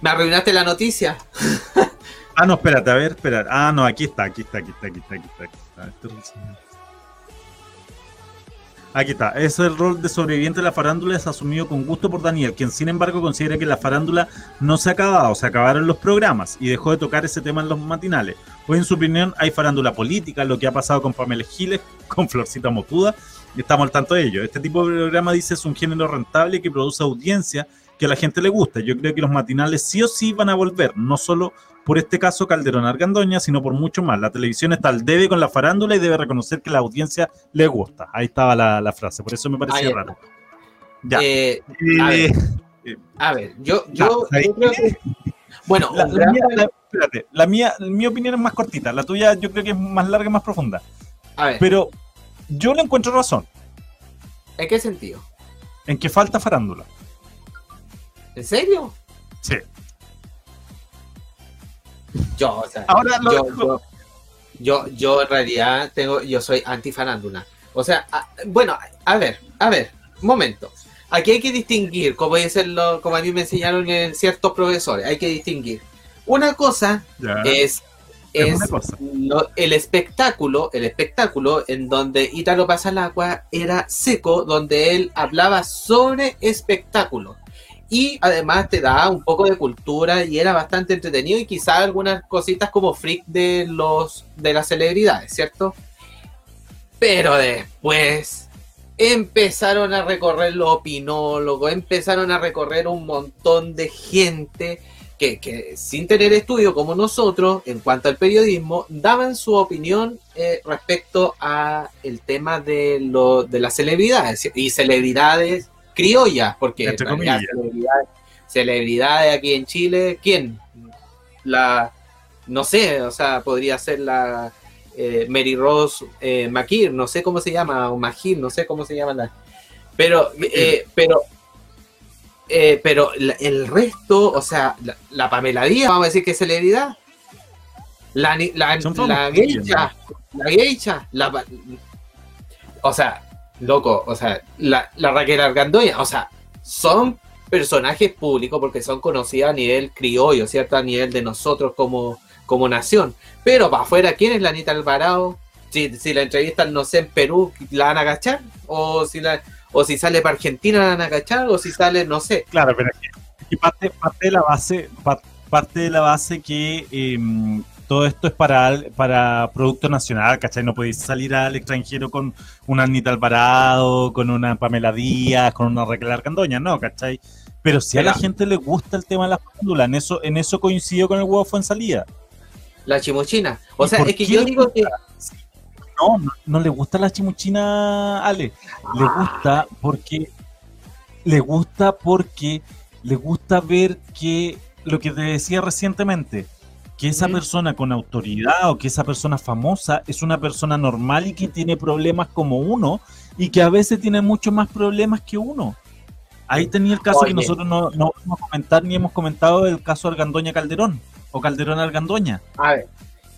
Me arruinaste la noticia. ah, no, espérate, a ver, espérate. Ah, no, aquí está, aquí está, aquí está, aquí está, aquí está. Aquí está. Aquí está. Es el rol de sobreviviente de la farándula es asumido con gusto por Daniel, quien sin embargo considera que la farándula no se ha acabado, se acabaron los programas y dejó de tocar ese tema en los matinales. Hoy en su opinión hay farándula política, lo que ha pasado con Pamela Giles, con Florcita Motuda, y estamos al tanto de ello. Este tipo de programa dice es un género rentable que produce audiencia que a la gente le gusta. Yo creo que los matinales sí o sí van a volver, no solo por este caso Calderón Argandoña, sino por mucho más. La televisión está al debe con la farándula y debe reconocer que la audiencia le gusta. Ahí estaba la, frase, por eso me parecía raro. Ya. Eh, eh, a, ver, yo, yo, creo que... Bueno, la, mía, espérate, la mía, mi opinión es más cortita, la tuya yo creo que es más larga y más profunda. A ver. Pero yo le encuentro razón. ¿En qué sentido? En que falta farándula. ¿En serio? Sí. Yo, o sea, yo, yo, yo, en realidad tengo, yo soy antifarándula. O sea, bueno, a ver, a ver, momento. Aquí hay que distinguir, como dicen lo, como a mí me enseñaron en ciertos profesores, hay que distinguir. Una cosa es, es, el espectáculo, el espectáculo en donde Italo pasa el agua era seco, donde él hablaba sobre espectáculo y además te da un poco de cultura y era bastante entretenido y quizá algunas cositas como freak de los de las celebridades, ¿cierto? Pero después empezaron a recorrer los opinólogos, empezaron a recorrer un montón de gente que, sin tener estudio como nosotros en cuanto al periodismo, daban su opinión eh, respecto a el tema de, lo, de las celebridades y celebridades criollas, porque celebridades, celebridades aquí en Chile, ¿quién? La, no sé, o sea, podría ser la eh, Mary Rose eh, no sé cómo se llama, o Magir, no sé cómo se llama la... Pero, eh, pero eh, pero el resto, o sea, la, Pamela Díaz, vamos a decir que es celebridad. La, la, la geisha, la geisha, la, o sea, loco, o sea, la, la Raquel Argandoña, o sea, son personajes públicos porque son conocidos a nivel criollo, ¿cierto? A nivel de nosotros como, como nación. Pero para afuera, ¿quién es la Anita Alvarado? Si, si la entrevistan, no sé, en Perú, ¿la van a agachar? O si la, o si sale para Argentina la van a cachar, o si sale, no sé. Claro, pero aquí parte, parte de la base, parte de la base que em, todo esto es para, para producto nacional, ¿cachai? No podéis salir al extranjero con una Anita Alvarado, con una Pamela Díaz, con una Raquel Arcandoña, no, ¿cachai? Pero si a la gente le gusta el tema de la fándula, en eso, en eso coincido con el huevo fue en salida. La chimuchina. O sea, es que yo digo que no, no, le gusta la chimuchina, Ale. Le gusta porque le gusta porque le gusta ver que lo que te decía recientemente, que esa persona con autoridad o que esa persona famosa es una persona normal y que tiene problemas como uno y que a veces tiene mucho más problemas que uno. Ahí tenía el caso que nosotros no, no vamos a comentar ni hemos comentado el caso Argandoña Calderón o Calderón Argandoña. A ver,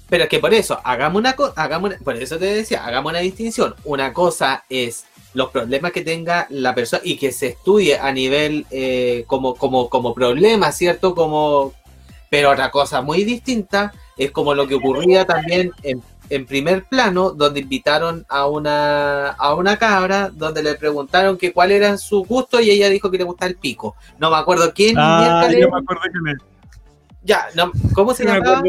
pero es que por eso, hagamos una cosa, hagamos por eso te decía, hagamos una distinción. Una cosa es los problemas que tenga la persona y que se estudie a nivel eh, como, como, como problema, ¿cierto? Como, pero otra cosa muy distinta es como lo que ocurría también en, primer plano, donde invitaron a una, a una cabra, donde le preguntaron que cuál era su gusto y ella dijo que le gustaba el pico. No me acuerdo quién. Ah, yo me acuerdo quién es. Ya, no, ¿cómo se llama?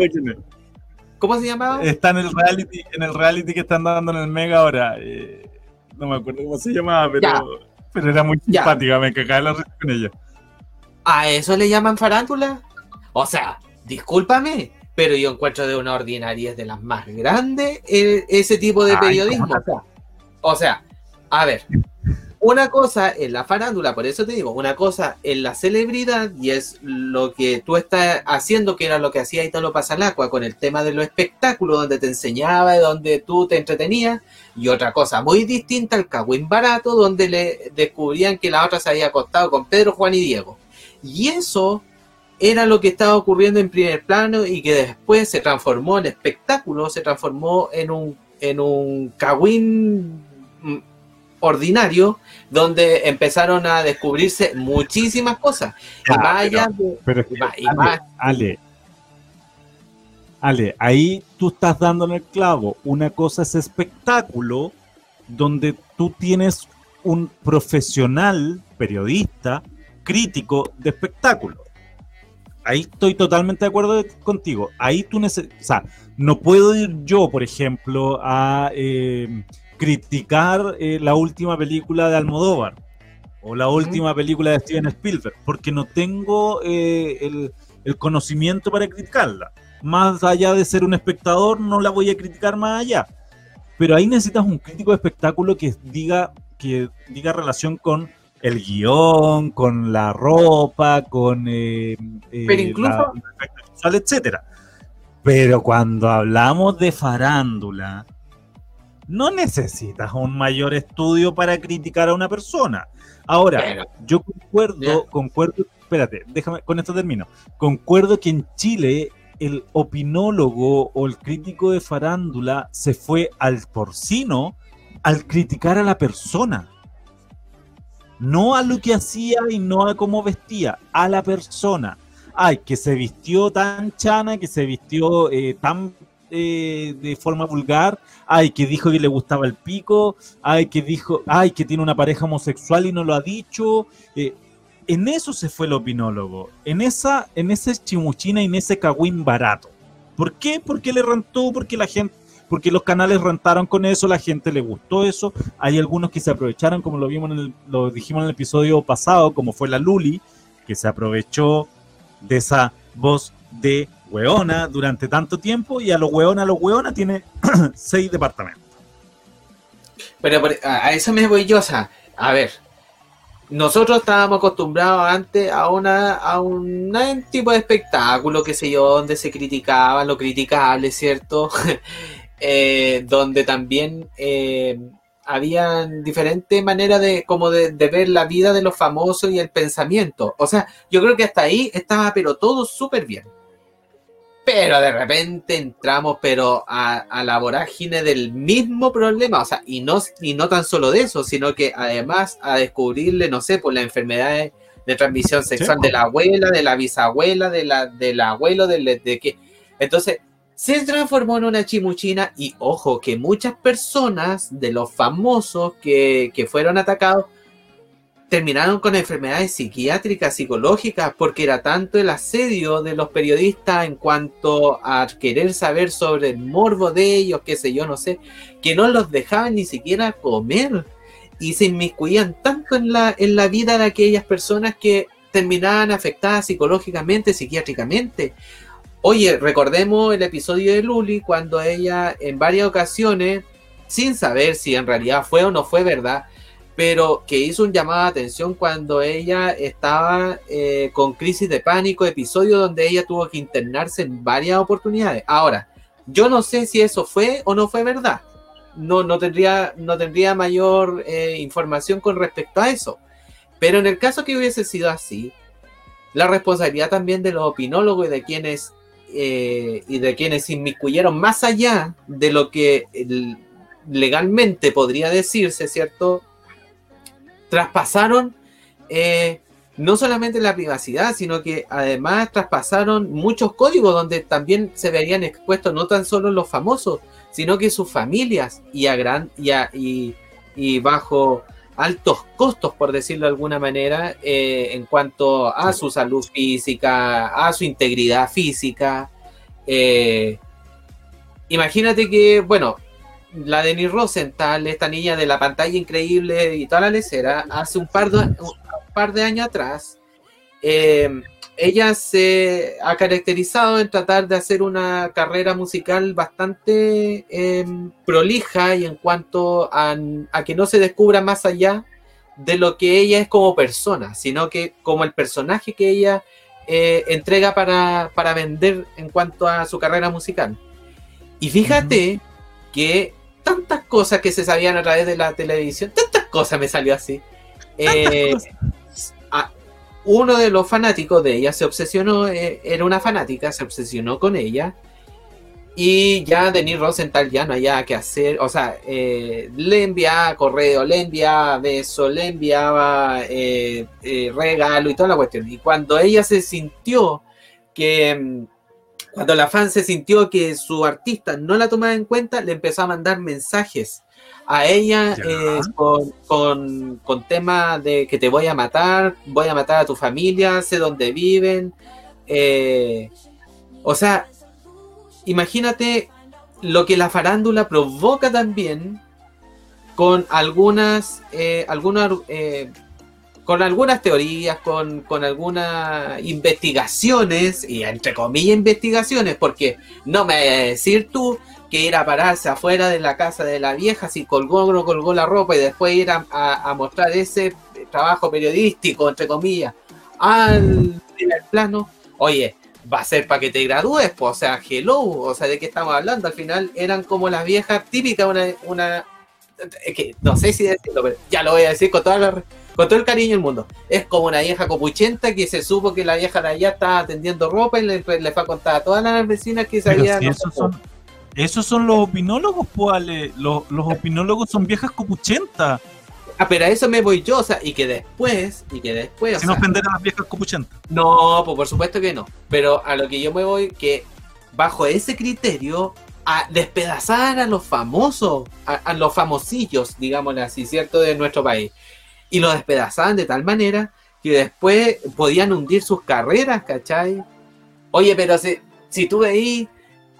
¿Cómo se llamaba? Está en el reality, en el reality que están dando en el Mega ahora. Eh, no me acuerdo cómo se llamaba, pero, pero era muy simpática, me cagaba la risa con ella. ¿A eso le llaman farándula? O sea, discúlpame, pero yo encuentro de una ordinaria de las más grandes eh, ese tipo de periodismo. o sea, a ver, una cosa es la farándula, por eso te digo, una cosa es la celebridad y es lo que tú estás haciendo, que era lo que hacía Italo Pasalacua con el tema de los espectáculos, donde te enseñaba y donde tú te entretenías, y otra cosa muy distinta al cagüín barato, donde le descubrían que la otra se había acostado con Pedro, Juan y Diego. Y eso era lo que estaba ocurriendo en primer plano y que después se transformó en espectáculo, se transformó en un, en un cagüín ordinario donde empezaron a descubrirse muchísimas cosas. y vaya, pero Ale, Ale, ahí tú estás dando en el clavo. Una cosa es espectáculo, donde tú tienes un profesional, periodista, crítico de espectáculo. Ahí estoy totalmente de acuerdo contigo. Ahí tú necesitas, o sea, no puedo ir yo, por ejemplo, a eh, criticar eh, la última película de Almodóvar o la última película de Steven Spielberg, porque no tengo eh, el, conocimiento para criticarla. Más allá de ser un espectador, no la voy a criticar más allá. Pero ahí necesitas un crítico de espectáculo que diga, que diga relación con el guion, con la ropa, con eh, Pero incluso... la, etcétera. Pero cuando hablamos de farándula, no necesitas un mayor estudio para criticar a una persona. Ahora, yo concuerdo, concuerdo, espérate, déjame, con esto termino. Concuerdo que en Chile el opinólogo o el crítico de farándula se fue al porcino al criticar a la persona. No a lo que hacía y no a cómo vestía, a la persona. Ay, que se vistió tan chana, que se vistió eh, tan eh, de forma vulgar, ay, que dijo que le gustaba el pico, ay, que dijo, ay, que tiene una pareja homosexual y no lo ha dicho. Eh, en eso se fue el opinólogo, en esa, en ese chimuchina y en ese cagüín barato. ¿Por qué? Porque le rentó, porque la gente, porque los canales rentaron con eso, la gente le gustó eso. Hay algunos que se aprovecharon, como lo vimos en lo dijimos en el episodio pasado, como fue la Luli, que se aprovechó de esa voz de weona durante tanto tiempo y a los weona, a los weona tiene seis departamentos. Pero, a eso me voy yo, o sea, a ver, nosotros estábamos acostumbrados antes a una a un tipo de espectáculo, qué sé yo, donde se criticaba lo criticable, ¿cierto? Eh, donde también eh, habían diferentes maneras de como de, ver la vida de los famosos y el pensamiento. O sea, yo creo que hasta ahí estaba pero todo súper bien. Pero de repente entramos pero a, la vorágine del mismo problema, o sea, y no, y no tan solo de eso, sino que además a descubrirle, no sé, por las enfermedades de transmisión sexual de la abuela, de la bisabuela, de la, del abuelo, de, de que... Entonces, se transformó en una chimuchina y ojo que muchas personas de los famosos que, que fueron atacados terminaron con enfermedades psiquiátricas, psicológicas, porque era tanto el asedio de los periodistas en cuanto a querer saber sobre el morbo de ellos, qué sé yo, no sé, que no los dejaban ni siquiera comer y se inmiscuían tanto en la, en la vida de aquellas personas que terminaban afectadas psicológicamente, psiquiátricamente. Oye, recordemos el episodio de Luli cuando ella en varias ocasiones, sin saber si en realidad fue o no fue verdad, pero que hizo un llamado de atención cuando ella estaba eh, con crisis de pánico, episodio donde ella tuvo que internarse en varias oportunidades. Ahora, yo no sé si eso fue o no fue verdad. No, no, tendría, no tendría mayor eh, información con respecto a eso. Pero en el caso que hubiese sido así, la responsabilidad también de los opinólogos y de quienes eh, y de quienes inmiscuyeron más allá de lo que legalmente podría decirse, ¿cierto? traspasaron eh, no solamente la privacidad, sino que además traspasaron muchos códigos donde también se verían expuestos no tan solo los famosos, sino que sus familias y, a gran, y, bajo altos costos, por decirlo de alguna manera, eh, en cuanto a su salud física, a su integridad física. Eh, imagínate que, bueno, la Denise Rosenthal, esta niña de la pantalla increíble y toda la lecera, hace un par de, un par de años atrás, eh, ella se ha caracterizado en tratar de hacer una carrera musical bastante em, prolija y en cuanto a, que no se descubra más allá de lo que ella es como persona, sino que como el personaje que ella eh, entrega para, para, vender en cuanto a su carrera musical. Y fíjate que tantas cosas que se sabían a través de la televisión, tantas cosas me salió así. Eh, uno de los fanáticos de ella se obsesionó, eh, era una fanática, se obsesionó con ella. Y ya Denis Rosenthal ya no había que hacer, o sea, eh, le enviaba correo, le enviaba beso, le enviaba regalo y toda la cuestión. Y cuando ella se sintió que mm, cuando la fan se sintió que su artista no la tomaba en cuenta, le empezó a mandar mensajes a ella eh, con, con, temas de que te voy a matar, voy a matar a tu familia, sé dónde viven. Eh, o sea, imagínate lo que la farándula provoca también con algunas, eh, algunas con algunas teorías, con, algunas investigaciones, y entre comillas investigaciones, porque no me decir tú que ir a pararse afuera de la casa de la vieja si colgó o no colgó la ropa y después ir a, mostrar ese trabajo periodístico, entre comillas, al primer plano, oye, va a ser para que te gradúes, pues, o sea, hello, o sea, ¿de qué estamos hablando? Al final eran como las viejas típicas, una, una que no sé si decirlo, pero ya lo voy a decir con toda la con todo el cariño del mundo. Es como una vieja copuchenta que se supo que la vieja de allá estaba atendiendo ropa y le, fue a contar a todas las vecinas que sabían. esos, son, los opinólogos, pues, los, los opinólogos son viejas copuchentas. Ah, pero a eso me voy yo, o sea, y que después, y que después. Si no ofender a las viejas copuchentas. No, pues por supuesto que no. Pero a lo que yo me voy, que bajo ese criterio, a despedazar a los famosos, a, a los famosillos, digámosle así, ¿cierto? De nuestro país y lo despedazaban de tal manera que después podían hundir sus carreras, ¿cachai? Oye, pero si, si tú veís,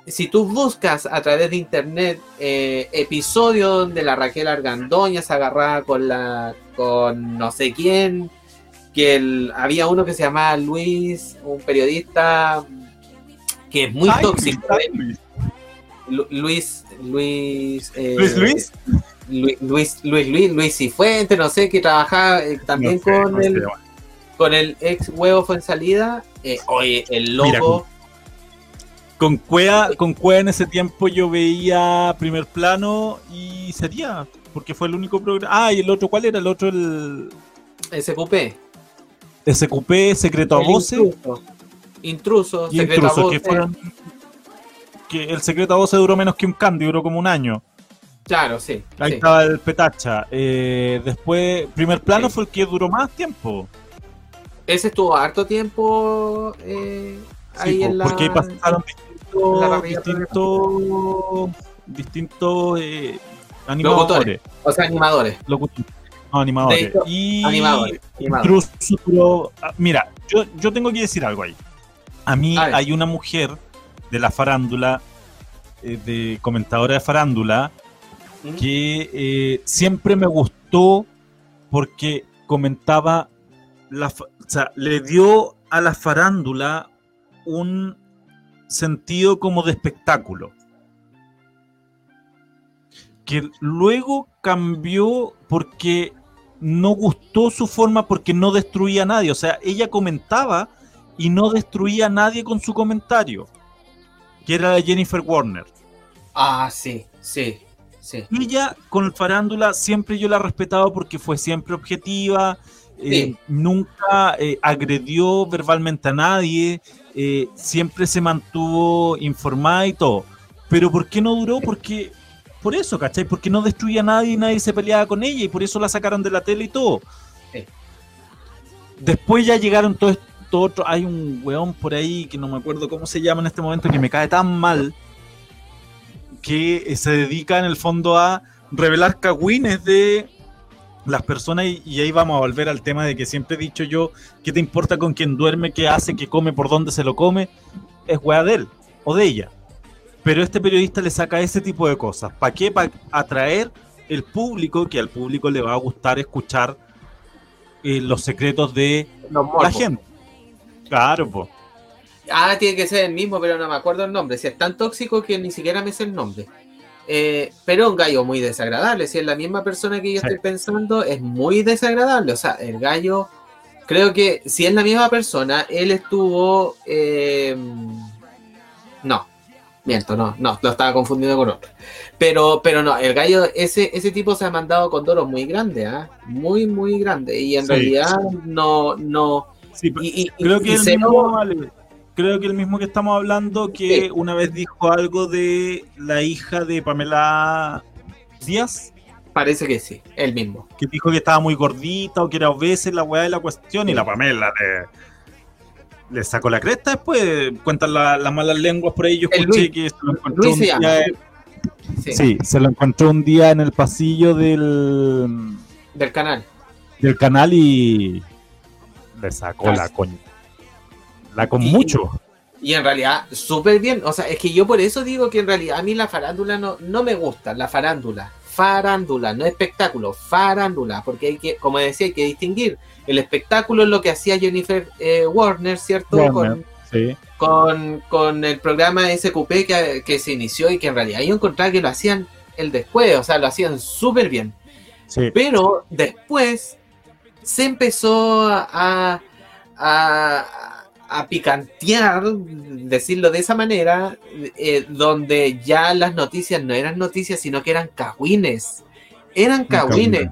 si tú buscas a través de internet eh, episodios donde la Raquel Argandoña se agarraba con la con no sé quién, que el, había uno que se llamaba Luis, un periodista que es muy tóxico. Luis. Luis, Luis, eh, Luis, Luis, Luis, Luis, Luis, Luis Cifuente, no sé, que trabajaba eh, también con el con el ex huevo fue en salida. Eh, oye, el loco. con, Cuea, con Cuea en ese tiempo yo veía primer plano y sería, porque fue el único programa. Ah, y el otro, ¿cuál era? El otro, el. SQP. SQP, Secreto a Voces. Intruso, Secreto a Voces. Que, fueron, que el Secreto a Voces duró menos que un candy, duró como un año. Claro, sí. Ahí estaba el Petacha. Eh, después, primer plano fue el que duró más tiempo. Ese estuvo harto tiempo eh, ahí en la. Porque ahí pasaron distintos. distintos, eh, animadores. O sea, animadores. Locutores. No, animadores. y animadores. Ah, mira, yo, yo tengo que decir algo ahí. A mí hay una mujer de la farándula, de comentadora de farándula, que eh, siempre me gustó porque comentaba, la, o sea, le dio a la farándula un sentido como de espectáculo. Que luego cambió porque no gustó su forma porque no destruía a nadie. O sea, ella comentaba y no destruía a nadie con su comentario. Que era la Jennifer Warner. Ah, sí, sí. Ella con farándula siempre yo la he respetado porque fue siempre objetiva, eh, nunca eh, agredió verbalmente a nadie, eh, siempre se mantuvo informada y todo. Pero ¿por qué no duró? Porque por eso, ¿cachai? Porque no destruía a nadie y nadie se peleaba con ella y por eso la sacaron de la tele y todo. Después ya llegaron todos estos otros. Hay un weón por ahí que no me acuerdo cómo se llama en este momento que me cae tan mal que eh, se dedica en el fondo a revelar cagüines de las personas y, ahí vamos a volver al tema de que siempre he dicho yo, ¿qué te importa con quién duerme, qué hace, qué come, por dónde se lo come? Es weá de él o de ella. Pero este periodista le saca ese tipo de cosas. ¿Para qué? Para atraer el público, que al público le va a gustar escuchar eh, los secretos de la gente. Claro, pues. Ah, tiene que ser el mismo, pero no me acuerdo el nombre. Si es tan tóxico que ni siquiera me sé el nombre. Eh, pero un gallo muy desagradable. Si es la misma persona que yo estoy pensando, es muy desagradable. O sea, el gallo, creo que si es la misma persona, él estuvo. Eh, no, miento, no, no, lo estaba confundiendo con otro. Pero, pero no, el gallo, ese, ese tipo se ha mandado con toros muy grandes, ¿ah? muy, muy grande. Y en realidad no, no. Sí, y, creo que el mismo, vale, creo que el mismo que estamos hablando, que una vez dijo algo de la hija de Pamela Díaz. Parece que sí, el mismo. Que dijo que estaba muy gordita o que era obesa la weá de la cuestión y la Pamela le, sacó la cresta después. Cuentan las malas lenguas por ahí. Yo escuché que se lo encontró un día. Sí. se lo encontró un día en el pasillo del. Del canal. Del canal y le sacó la coña la con mucho. Y en realidad, súper bien. O sea, es que yo por eso digo que en realidad a mí la farándula no, no me gusta, la farándula. Farándula, no espectáculo, farándula. Porque hay que, como decía, hay que distinguir. El espectáculo es lo que hacía Jennifer eh, Warner, ¿cierto? con, con, el programa SQP que, que, se inició y que en realidad yo encontraba que lo hacían el después, o sea, lo hacían súper bien. Pero después se empezó a, a a picantear, decirlo de esa manera, eh, donde ya las noticias no eran noticias, sino que eran cagüines. Eran cagüines.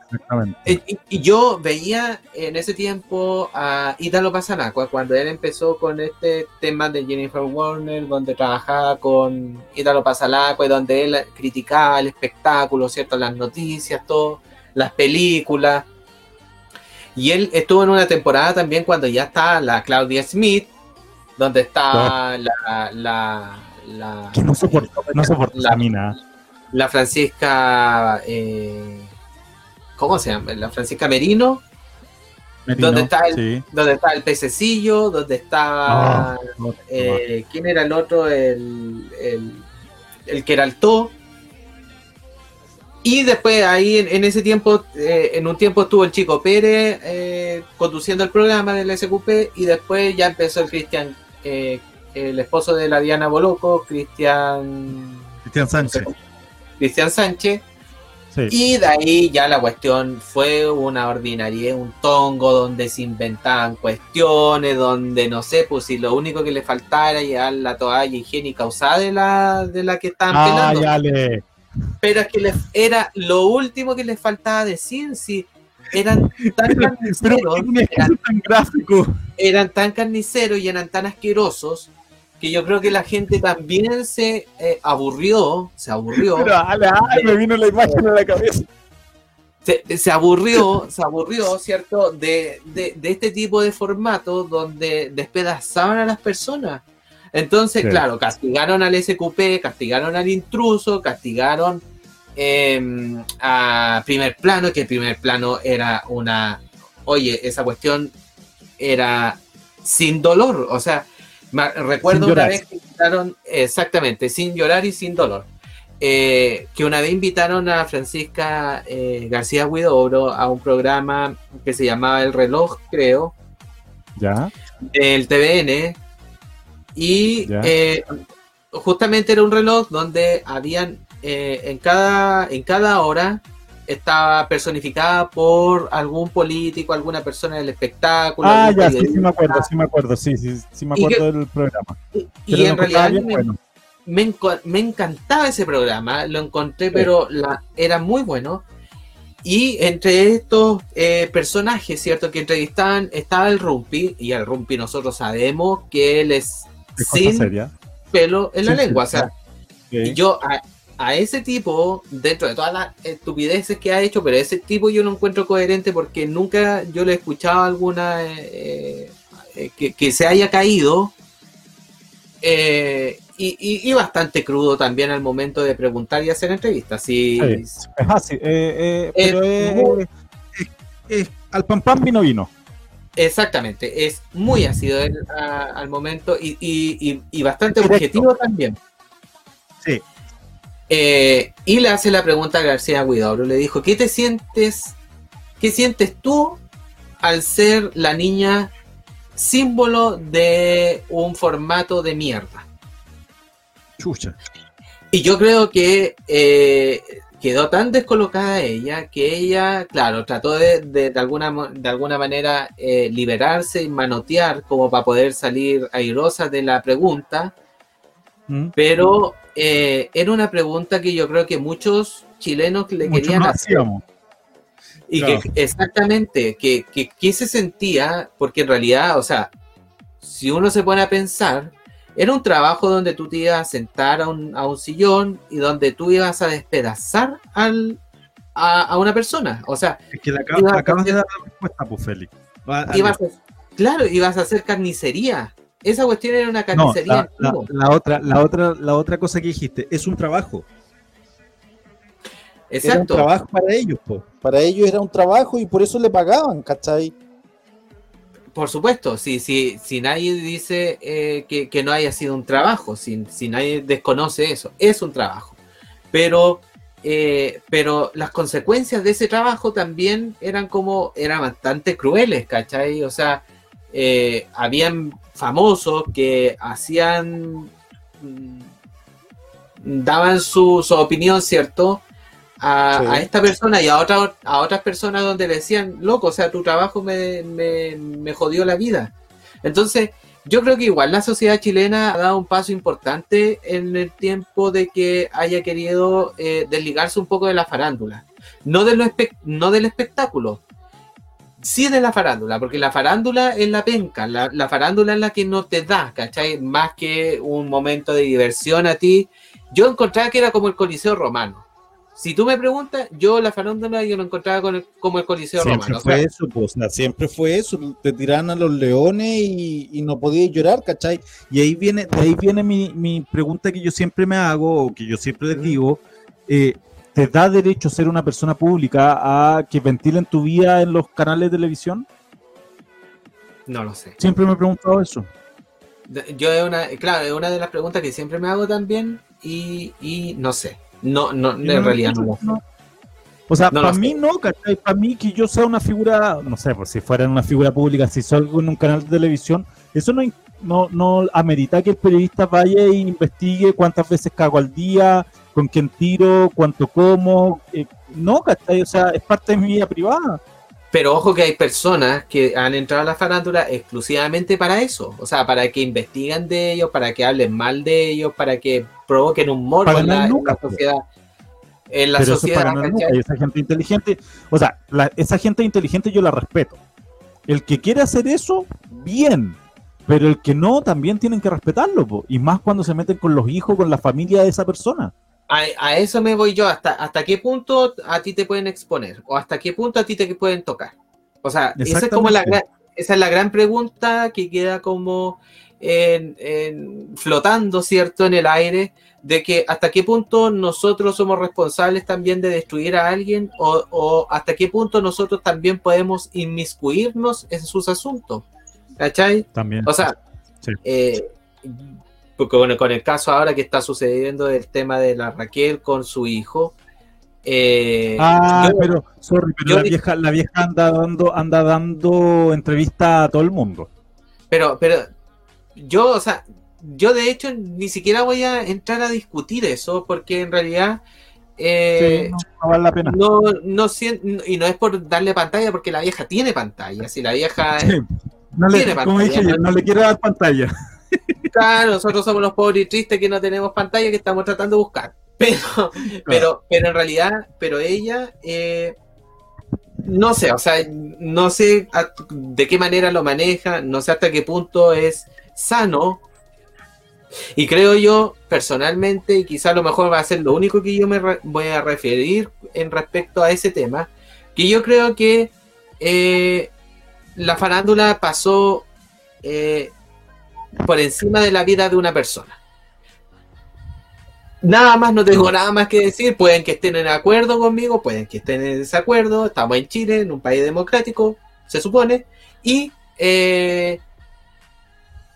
Eh, y, yo veía en ese tiempo a Italo Pasanacua, cuando él empezó con este tema de Jennifer Warner, donde trabajaba con Italo Pasanacua y donde él criticaba el espectáculo, ¿cierto? Las noticias, todo, las películas. Y él estuvo en una temporada también cuando ya está la Claudia Smith, donde está la, la, la, no soporta, no la, mina. La Francisca, eh, ¿cómo se llama? La Francisca Merino. donde está el, donde está el pececillo, donde está ah, eh, quién era el otro, el, el, el que era el to Y después ahí en, ese tiempo, eh, en un tiempo estuvo el chico Pérez eh, conduciendo el programa del SQP y después ya empezó el Cristian, eh, el esposo de la Diana Boloco, Cristian... Cristian Sánchez. Cristian Sánchez. Y de ahí ya la cuestión fue una ordinaria, un tongo donde se inventaban cuestiones, donde no sé, pues si lo único que le faltaba era llevar la toalla higiénica usada de la, de la que estaban ah, pelando. Pero es que les, era lo último que les faltaba decir, si eran tan carniceros, eran, tan gráfico. eran tan carniceros y eran tan asquerosos que yo creo que la gente también se eh, aburrió, se aburrió. me vino la imagen a la cabeza. Se, aburrió, se aburrió, ¿cierto? De, de, este tipo de formatos donde despedazaban a las personas. Entonces, claro, castigaron al SQP, castigaron al intruso, castigaron em, a primer plano, que el primer plano era una, oye, esa cuestión era sin dolor, o sea, recuerdo una vez que invitaron, exactamente, sin llorar y sin dolor, eh, que una vez invitaron a Francisca eh, García Huidobro a un programa que se llamaba El Reloj, creo, ya, del TVN, y eh, justamente era un reloj donde habían eh, en, cada, en cada hora estaba personificada por algún político, alguna persona del espectáculo. Ah, ya, sí, sí me acuerdo, sí me acuerdo, sí, sí, sí me acuerdo del programa. Y, en realidad me, me, encantaba ese programa, lo encontré, pero la, era muy bueno. Y entre estos eh, personajes, ¿cierto? Que entrevistaban, estaba el Rumpi, y el Rumpi nosotros sabemos que él es sin pelo en la lengua. o sea, yo a, ese tipo, dentro de todas las estupideces que ha hecho, pero ese tipo yo no encuentro coherente porque nunca yo le he escuchado alguna eh, eh, que, se haya caído. Eh, y, bastante crudo también al momento de preguntar y hacer entrevistas. Sí, es pero es, al pam pam vino vino. Exactamente, es muy ácido al momento y, bastante objetivo también. Sí. Eh, y le hace la pregunta a García Guidobro, le dijo, ¿qué te sientes, qué sientes tú al ser la niña símbolo de un formato de mierda? Chucha. Y yo creo que eh, quedó tan descolocada ella que ella, claro, trató de, de, alguna, de alguna manera eh, liberarse y manotear como para poder salir airosa de la pregunta, mm. pero eh, era una pregunta que yo creo que muchos chilenos le querían hacer. Y que exactamente, que, que, que se sentía, porque en realidad, o sea, si uno se pone a pensar, era un trabajo donde tú te ibas a sentar a un, a un sillón y donde tú ibas a despedazar al, a, una persona. O sea, es que le acabas, de dar la respuesta, pues, Félix. claro, ibas a hacer carnicería. Esa cuestión era una carnicería. la, otra, la, otra, la otra cosa que dijiste, es un trabajo. Exacto. Era un trabajo para ellos, pues. Para ellos era un trabajo y por eso le pagaban, ¿cachai? Por supuesto, si, si, si nadie dice eh, que, no haya sido un trabajo, si, si nadie desconoce eso, es un trabajo. Pero, eh, pero las consecuencias de ese trabajo también eran como, eran bastante crueles, ¿cachai? O sea, eh, habían famosos que hacían, mm, daban su, su opinión, ¿cierto? A, esta persona y a, otra, a otras personas donde le decían, loco, o sea, tu trabajo me, me, jodió la vida. Entonces, yo creo que igual la sociedad chilena ha dado un paso importante en el tiempo de que haya querido eh, desligarse un poco de la farándula. No, de lo no del espectáculo, sí de la farándula, porque la farándula es la penca, la, la, farándula es la que no te da, ¿cachai? Más que un momento de diversión a ti. Yo encontraba que era como el Coliseo Romano si tú me preguntas, yo la farándula yo lo encontraba como el Coliseo siempre Romano. Fue eso, pues, siempre fue eso, te tiran a los leones y, no podías llorar, ¿cachai? Y ahí viene, de ahí viene mi, pregunta que yo siempre me hago, o que yo siempre les digo, eh, ¿te da derecho ser una persona pública a que ventilen tu vida en los canales de televisión? No lo sé. Siempre me he preguntado eso. Yo es una, claro, es una de las preguntas que siempre me hago también y, y no sé. No, no, en realidad no. O sea, para mí no, ¿cachai? Para mí que yo sea una figura, no sé, pues si fuera una figura pública, si salgo en un canal de televisión, eso no, no, no amerita que el periodista vaya e investigue cuántas veces cago al día, con quién tiro, cuánto como. Eh, no, ¿cachai? O sea, es parte de mi vida privada. Pero ojo que hay personas que han entrado a la farándula exclusivamente para eso. O sea, para que investiguen de ellos, para que hablen mal de ellos, para que provoquen un morbo en la, pues. sociedad. En la sociedad. y esa gente inteligente, o sea, esa gente inteligente yo la respeto. El que quiere hacer eso, bien. Pero el que no, también tienen que respetarlo. Y más cuando se meten con los hijos, con la familia de esa persona. A, eso me voy yo, hasta, hasta qué punto a ti te pueden exponer o hasta qué punto a ti te pueden tocar. O sea, esa es como la esa es la gran pregunta que queda como en, flotando, ¿cierto?, en el aire, de que hasta qué punto nosotros somos responsables también de destruir a alguien o, hasta qué punto nosotros también podemos inmiscuirnos en sus asuntos. ¿Cachai? También. O sea, eh, porque bueno, con el caso ahora que está sucediendo el tema de la Raquel con su hijo. Eh, ah, pero, sorry, pero la, vieja, la vieja anda dando, anda dando entrevista a todo el mundo. Pero, pero, yo, o sea, yo de hecho ni siquiera voy a entrar a discutir eso, porque en realidad eh, no, vale la pena. No, no, y no es por darle pantalla, porque la vieja tiene pantalla. Si la vieja no le, tiene como dije no le quiero dar pantalla. Claro, nosotros somos los pobres y tristes que no tenemos pantalla que estamos tratando de buscar. Pero, pero, pero en realidad, pero ella, eh, no sé, o sea, no sé de qué manera lo maneja, no sé hasta qué punto es sano. Y creo yo, personalmente, y quizá a lo mejor va a ser lo único que yo me voy a referir en respecto a ese tema, que yo creo que eh, la farándula pasó eh, por encima de la vida de una persona. Nada más, no tengo nada más que decir. Pueden que estén en acuerdo conmigo, pueden que estén en desacuerdo. Estamos en Chile, en un país democrático, se supone. Y eh,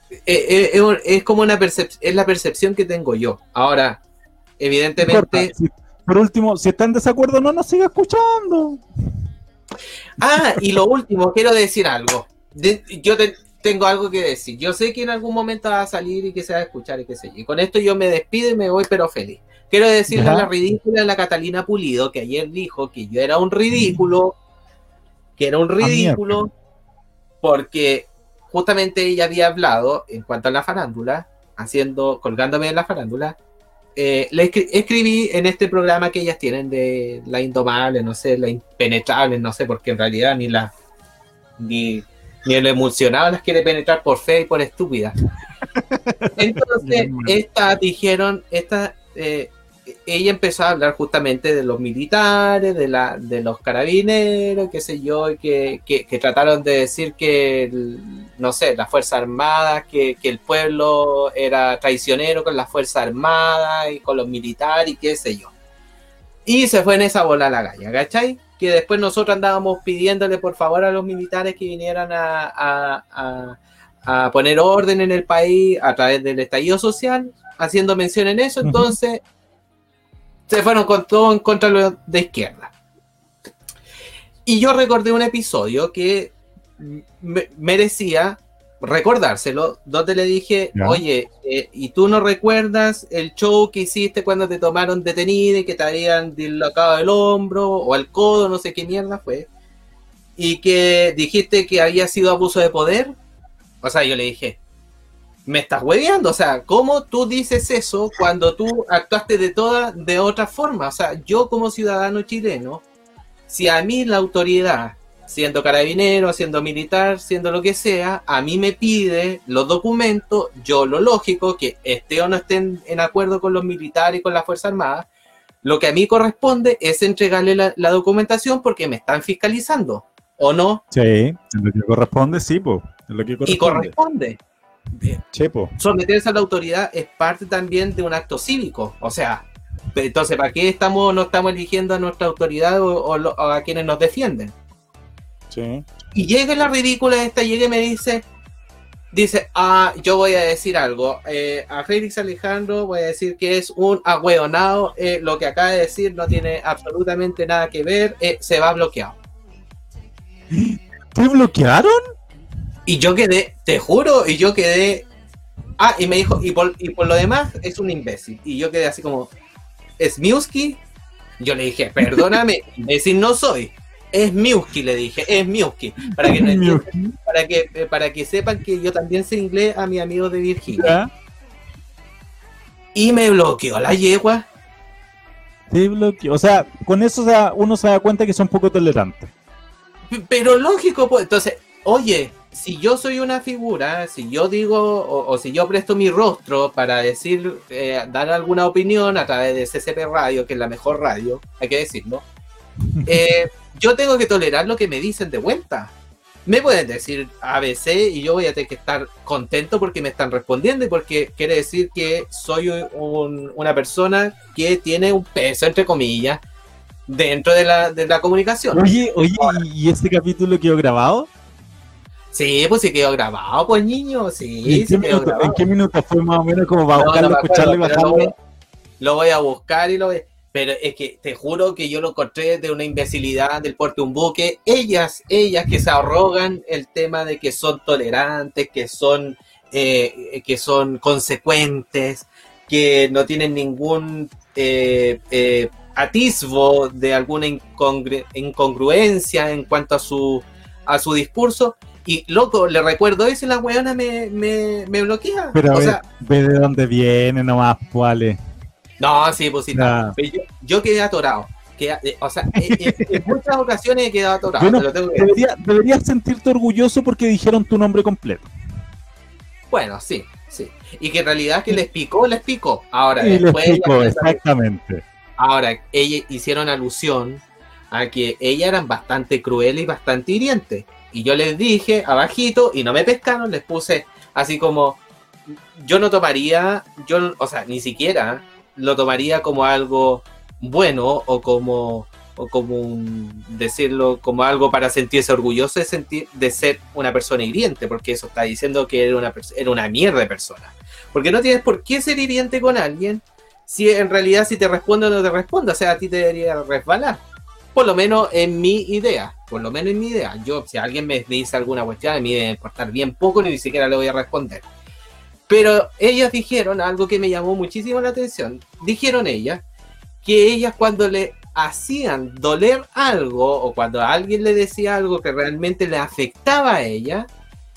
eh, eh, es como una percepción, es la percepción que tengo yo. Ahora, evidentemente. por último, si está en desacuerdo, no nos siga escuchando. Ah, y lo último, quiero decir algo. yo te, tengo algo que decir. Yo sé que en algún momento va a salir y que se va a escuchar y qué sé yo. Y con esto yo me despido y me voy, pero feliz. Quiero decirle a la ridícula de la Catalina Pulido, que ayer dijo que yo era un ridículo, que era un ah, ridículo, porque justamente ella había hablado en cuanto a la farándula, haciendo, colgándome en la farándula. Eh, le escribí en este programa que ellas tienen de la indomable, no sé, la impenetrable, no sé, porque en realidad ni la ni ni el emulsionado las quiere penetrar por fe y por estúpida. Entonces, estas dijeron, esta, eh, ella empezó a hablar justamente de los militares, de, la, de los carabineros, qué sé yo, que, que, trataron de decir que, no sé, las Fuerzas Armadas, que, que, el pueblo era traicionero con las Fuerzas Armadas y con los militares y qué sé yo. Y se fue en esa bola la galla, ¿cachai? que después nosotros andábamos pidiéndole por favor a los militares que vinieran a, poner orden en el país a través del estallido social, haciendo mención en eso, entonces se fueron con todo en contra de izquierda. Y yo recordé un episodio que merecía recordárselo, donde le dije, oye, eh, ¿y tú no recuerdas el show que hiciste cuando te tomaron detenida y que te habían dislocado el hombro o el codo, no sé qué mierda fue? Y que dijiste que había sido abuso de poder. O sea, yo le dije, me estás hueveando, o sea, ¿cómo tú dices eso cuando tú actuaste de toda, de otra forma? O sea, yo como ciudadano chileno, si a mí la autoridad siendo carabinero, siendo militar, siendo lo que sea, a mí me pide los documentos, yo lo lógico, que esté o no esté en, acuerdo con los militares y con las Fuerzas Armadas, lo que a mí corresponde es entregarle la, documentación porque me están fiscalizando, ¿o no? Sí, en lo que corresponde, sí, pues. Y corresponde. Someterse a la autoridad es parte también de un acto cívico, o sea, entonces, ¿para qué estamos, no estamos eligiendo a nuestra autoridad o a quienes nos defienden? Y llega la ridícula esta, llega y me dice, dice, ah, yo voy a decir algo. Eh, a Félix Alejandro voy a decir que es un agüeonado. Eh, lo que acaba de decir no tiene absolutamente nada que ver. Eh, se va bloqueado. ¿Te bloquearon? Y yo quedé, te juro, y yo quedé. Ah, y me dijo, y por, y por lo demás es un imbécil. Y yo quedé así como, ¿es? Yo le dije, perdóname, imbécil no soy. Es Miuski, le dije, es Miuski. Para que, no para, que, eh, para que sepan que yo también sé inglés a mi amigo de Virginia. Y me bloqueó la yegua. Te bloqueó. O sea, con eso uno se da cuenta que son poco tolerantes. Pero lógico, pues. Entonces, oye, si yo soy una figura, si yo digo, o, o si yo presto mi rostro para decir, eh, dar alguna opinión a través de CCP Radio, que es la mejor radio, hay que decirlo, eh, yo tengo que tolerar lo que me dicen de vuelta. Me pueden decir ABC y yo voy a tener que estar contento porque me están respondiendo y porque quiere decir que soy un- una persona que tiene un peso, entre comillas, dentro de la, de la comunicación. Oye, oye, ¿y y este capítulo quedó grabado? Sí, pues sí quedó grabado, pues niño, ¿Y sí, ¿En, sí qué minuto. ¿En qué minuto fue más o menos como para No, no buscarlo, me escucharlo y lo voy, lo voy a buscar y lo voy Pero es que te juro que yo lo encontré de una imbecilidad del porte un buque. Ellas, ellas que se arrogan el tema de que son tolerantes, que son, eh, que son consecuentes, que no tienen ningún eh, eh, atisbo de alguna incongru- incongruencia en cuanto a su, a su discurso. Y loco, le recuerdo eso y la weona me, me, me bloquea. Pero a o ver, sea, ve de dónde viene nomás, ¿cuál no, sí, pues sí. Pero yo, yo quedé atorado. Queda- eh, o sea, en, en- en muchas ocasiones he quedado atorado. Bueno, te lo tengo que decir. Debería, deberías sentirte orgulloso porque dijeron tu nombre completo. Bueno, sí, sí. Y que en realidad que les picó, les picó. Ahora, les después explico, ellas- exactamente. ahora, ellas hicieron alusión a que ellas eran bastante crueles y bastante hirientes. Y yo les dije abajito, y no me pescaron, les puse así como, yo no tomaría, yo, o sea, ni siquiera lo tomaría como algo bueno o como, o como un- decirlo como algo para sentirse orgulloso de, sentir, de ser una persona hiriente, porque eso está diciendo que era una, era una mierda de persona. Porque no tienes por qué ser hiriente con alguien si en realidad si te responde o no te responde, o sea, a ti te debería resbalar. Por lo menos en mi idea, por lo menos en mi idea. Yo, si alguien me dice alguna cuestión, a mí me importar bien poco, ni siquiera le voy a responder. Pero ellas dijeron algo que me llamó muchísimo la atención. Dijeron ellas que ellas cuando le hacían doler algo o cuando a alguien le decía algo que realmente le afectaba a ella,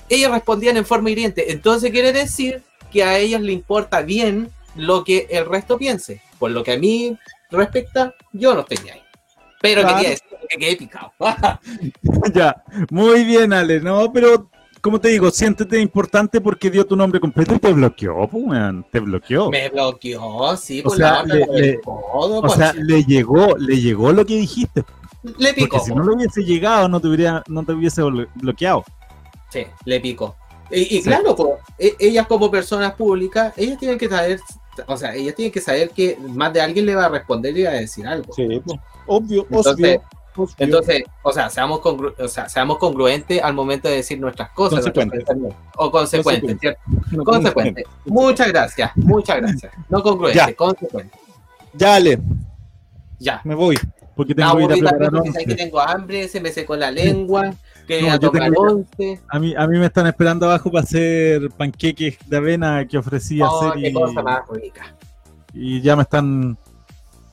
ellas respondían en forma hiriente. Entonces quiere decir que a ellos le importa bien lo que el resto piense. Por lo que a mí respecta, yo no estoy ahí. Pero Claro. quería decir que quedé picado. ya, muy bien, Ale. No, pero como te digo, siéntete importante porque dio tu nombre completo y te bloqueó, pues, weón, te bloqueó. Me bloqueó, sí, O por sea, la le- le- codo, O sea, le llegó, le llegó lo que dijiste. le picó. Porque si no lo hubiese llegado, no te, hubiera, no te hubiese blo- bloqueado. Sí, le picó. Y, y Sí. claro, pues, e- ellas como personas públicas, ellas tienen que saber, o sea, ellas tienen que saber que más de alguien le va a responder y le va a decir algo. Sí, pues, obvio, Entonces, obvio, obvio. Entonces, o sea, seamos, congru- o sea, seamos congruentes al momento de decir nuestras cosas. pensamientos. O consecuentes. ¿cierto? No, Consecuentes. Muchas gracias, muchas gracias. No congruentes, Ya. consecuentes. Ya, Ale, Ya. me voy. Porque tengo que ir a preparar que tengo hambre, se me secó la lengua, No, yo tomar tengo- once. A mí, a mí me están esperando abajo para hacer panqueques de avena que ofrecí Oh, hacer qué y, cosa más rica. y ya me están.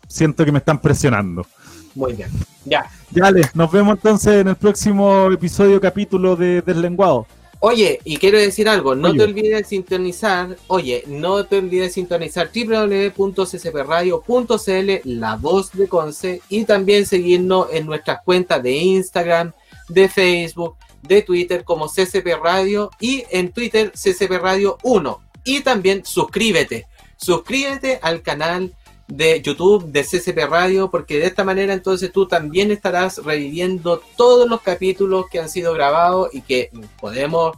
Siento que me están presionando. Muy bien. Ya. Ya, Ale, nos vemos entonces en el próximo episodio, capítulo de Deslenguado. Oye, y quiero decir algo, no Oye. te olvides de sintonizar, oye, no te olvides de sintonizar www.ccpradio.cl, la voz de Conce, y también seguirnos en nuestras cuentas de Instagram, de Facebook, de Twitter como CCP Radio y en Twitter CCP Radio 1. Y también suscríbete, suscríbete al canal de YouTube de CCP Radio porque de esta manera entonces tú también estarás reviviendo todos los capítulos que han sido grabados y que podemos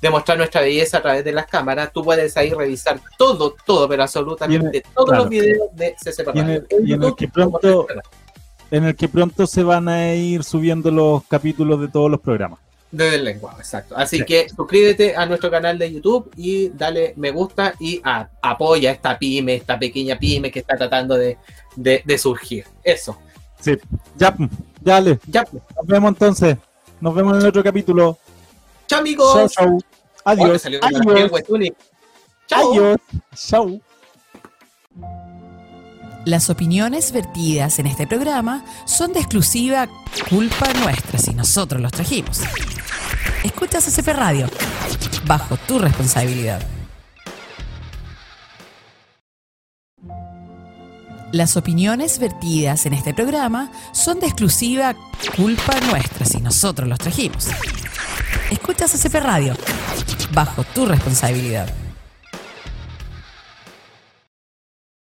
demostrar nuestra belleza a través de las cámaras. Tú puedes ahí revisar todo, todo, pero absolutamente todos claro. los videos de CCP Y en Radio. el- y en el YouTube que pronto-. En el que pronto se van a ir subiendo los capítulos de todos los programas. Desde el lenguaje, exacto. Así que suscríbete a nuestro canal de YouTube y dale me gusta y apoya esta pyme, esta pequeña pyme que está tratando de, surgir. Eso. Sí, ya, dale. Ya. Nos vemos entonces. Nos vemos en otro capítulo. Chao, amigos. Chao, Adiós. Adiós. Chao. Chao. Las opiniones vertidas en este programa son de exclusiva culpa nuestra si nosotros los trajimos. Escuchas CCP Radio, bajo tu responsabilidad. Las opiniones vertidas en este programa son de exclusiva culpa nuestra si nosotros los trajimos. Escuchas CCP Radio, bajo tu responsabilidad.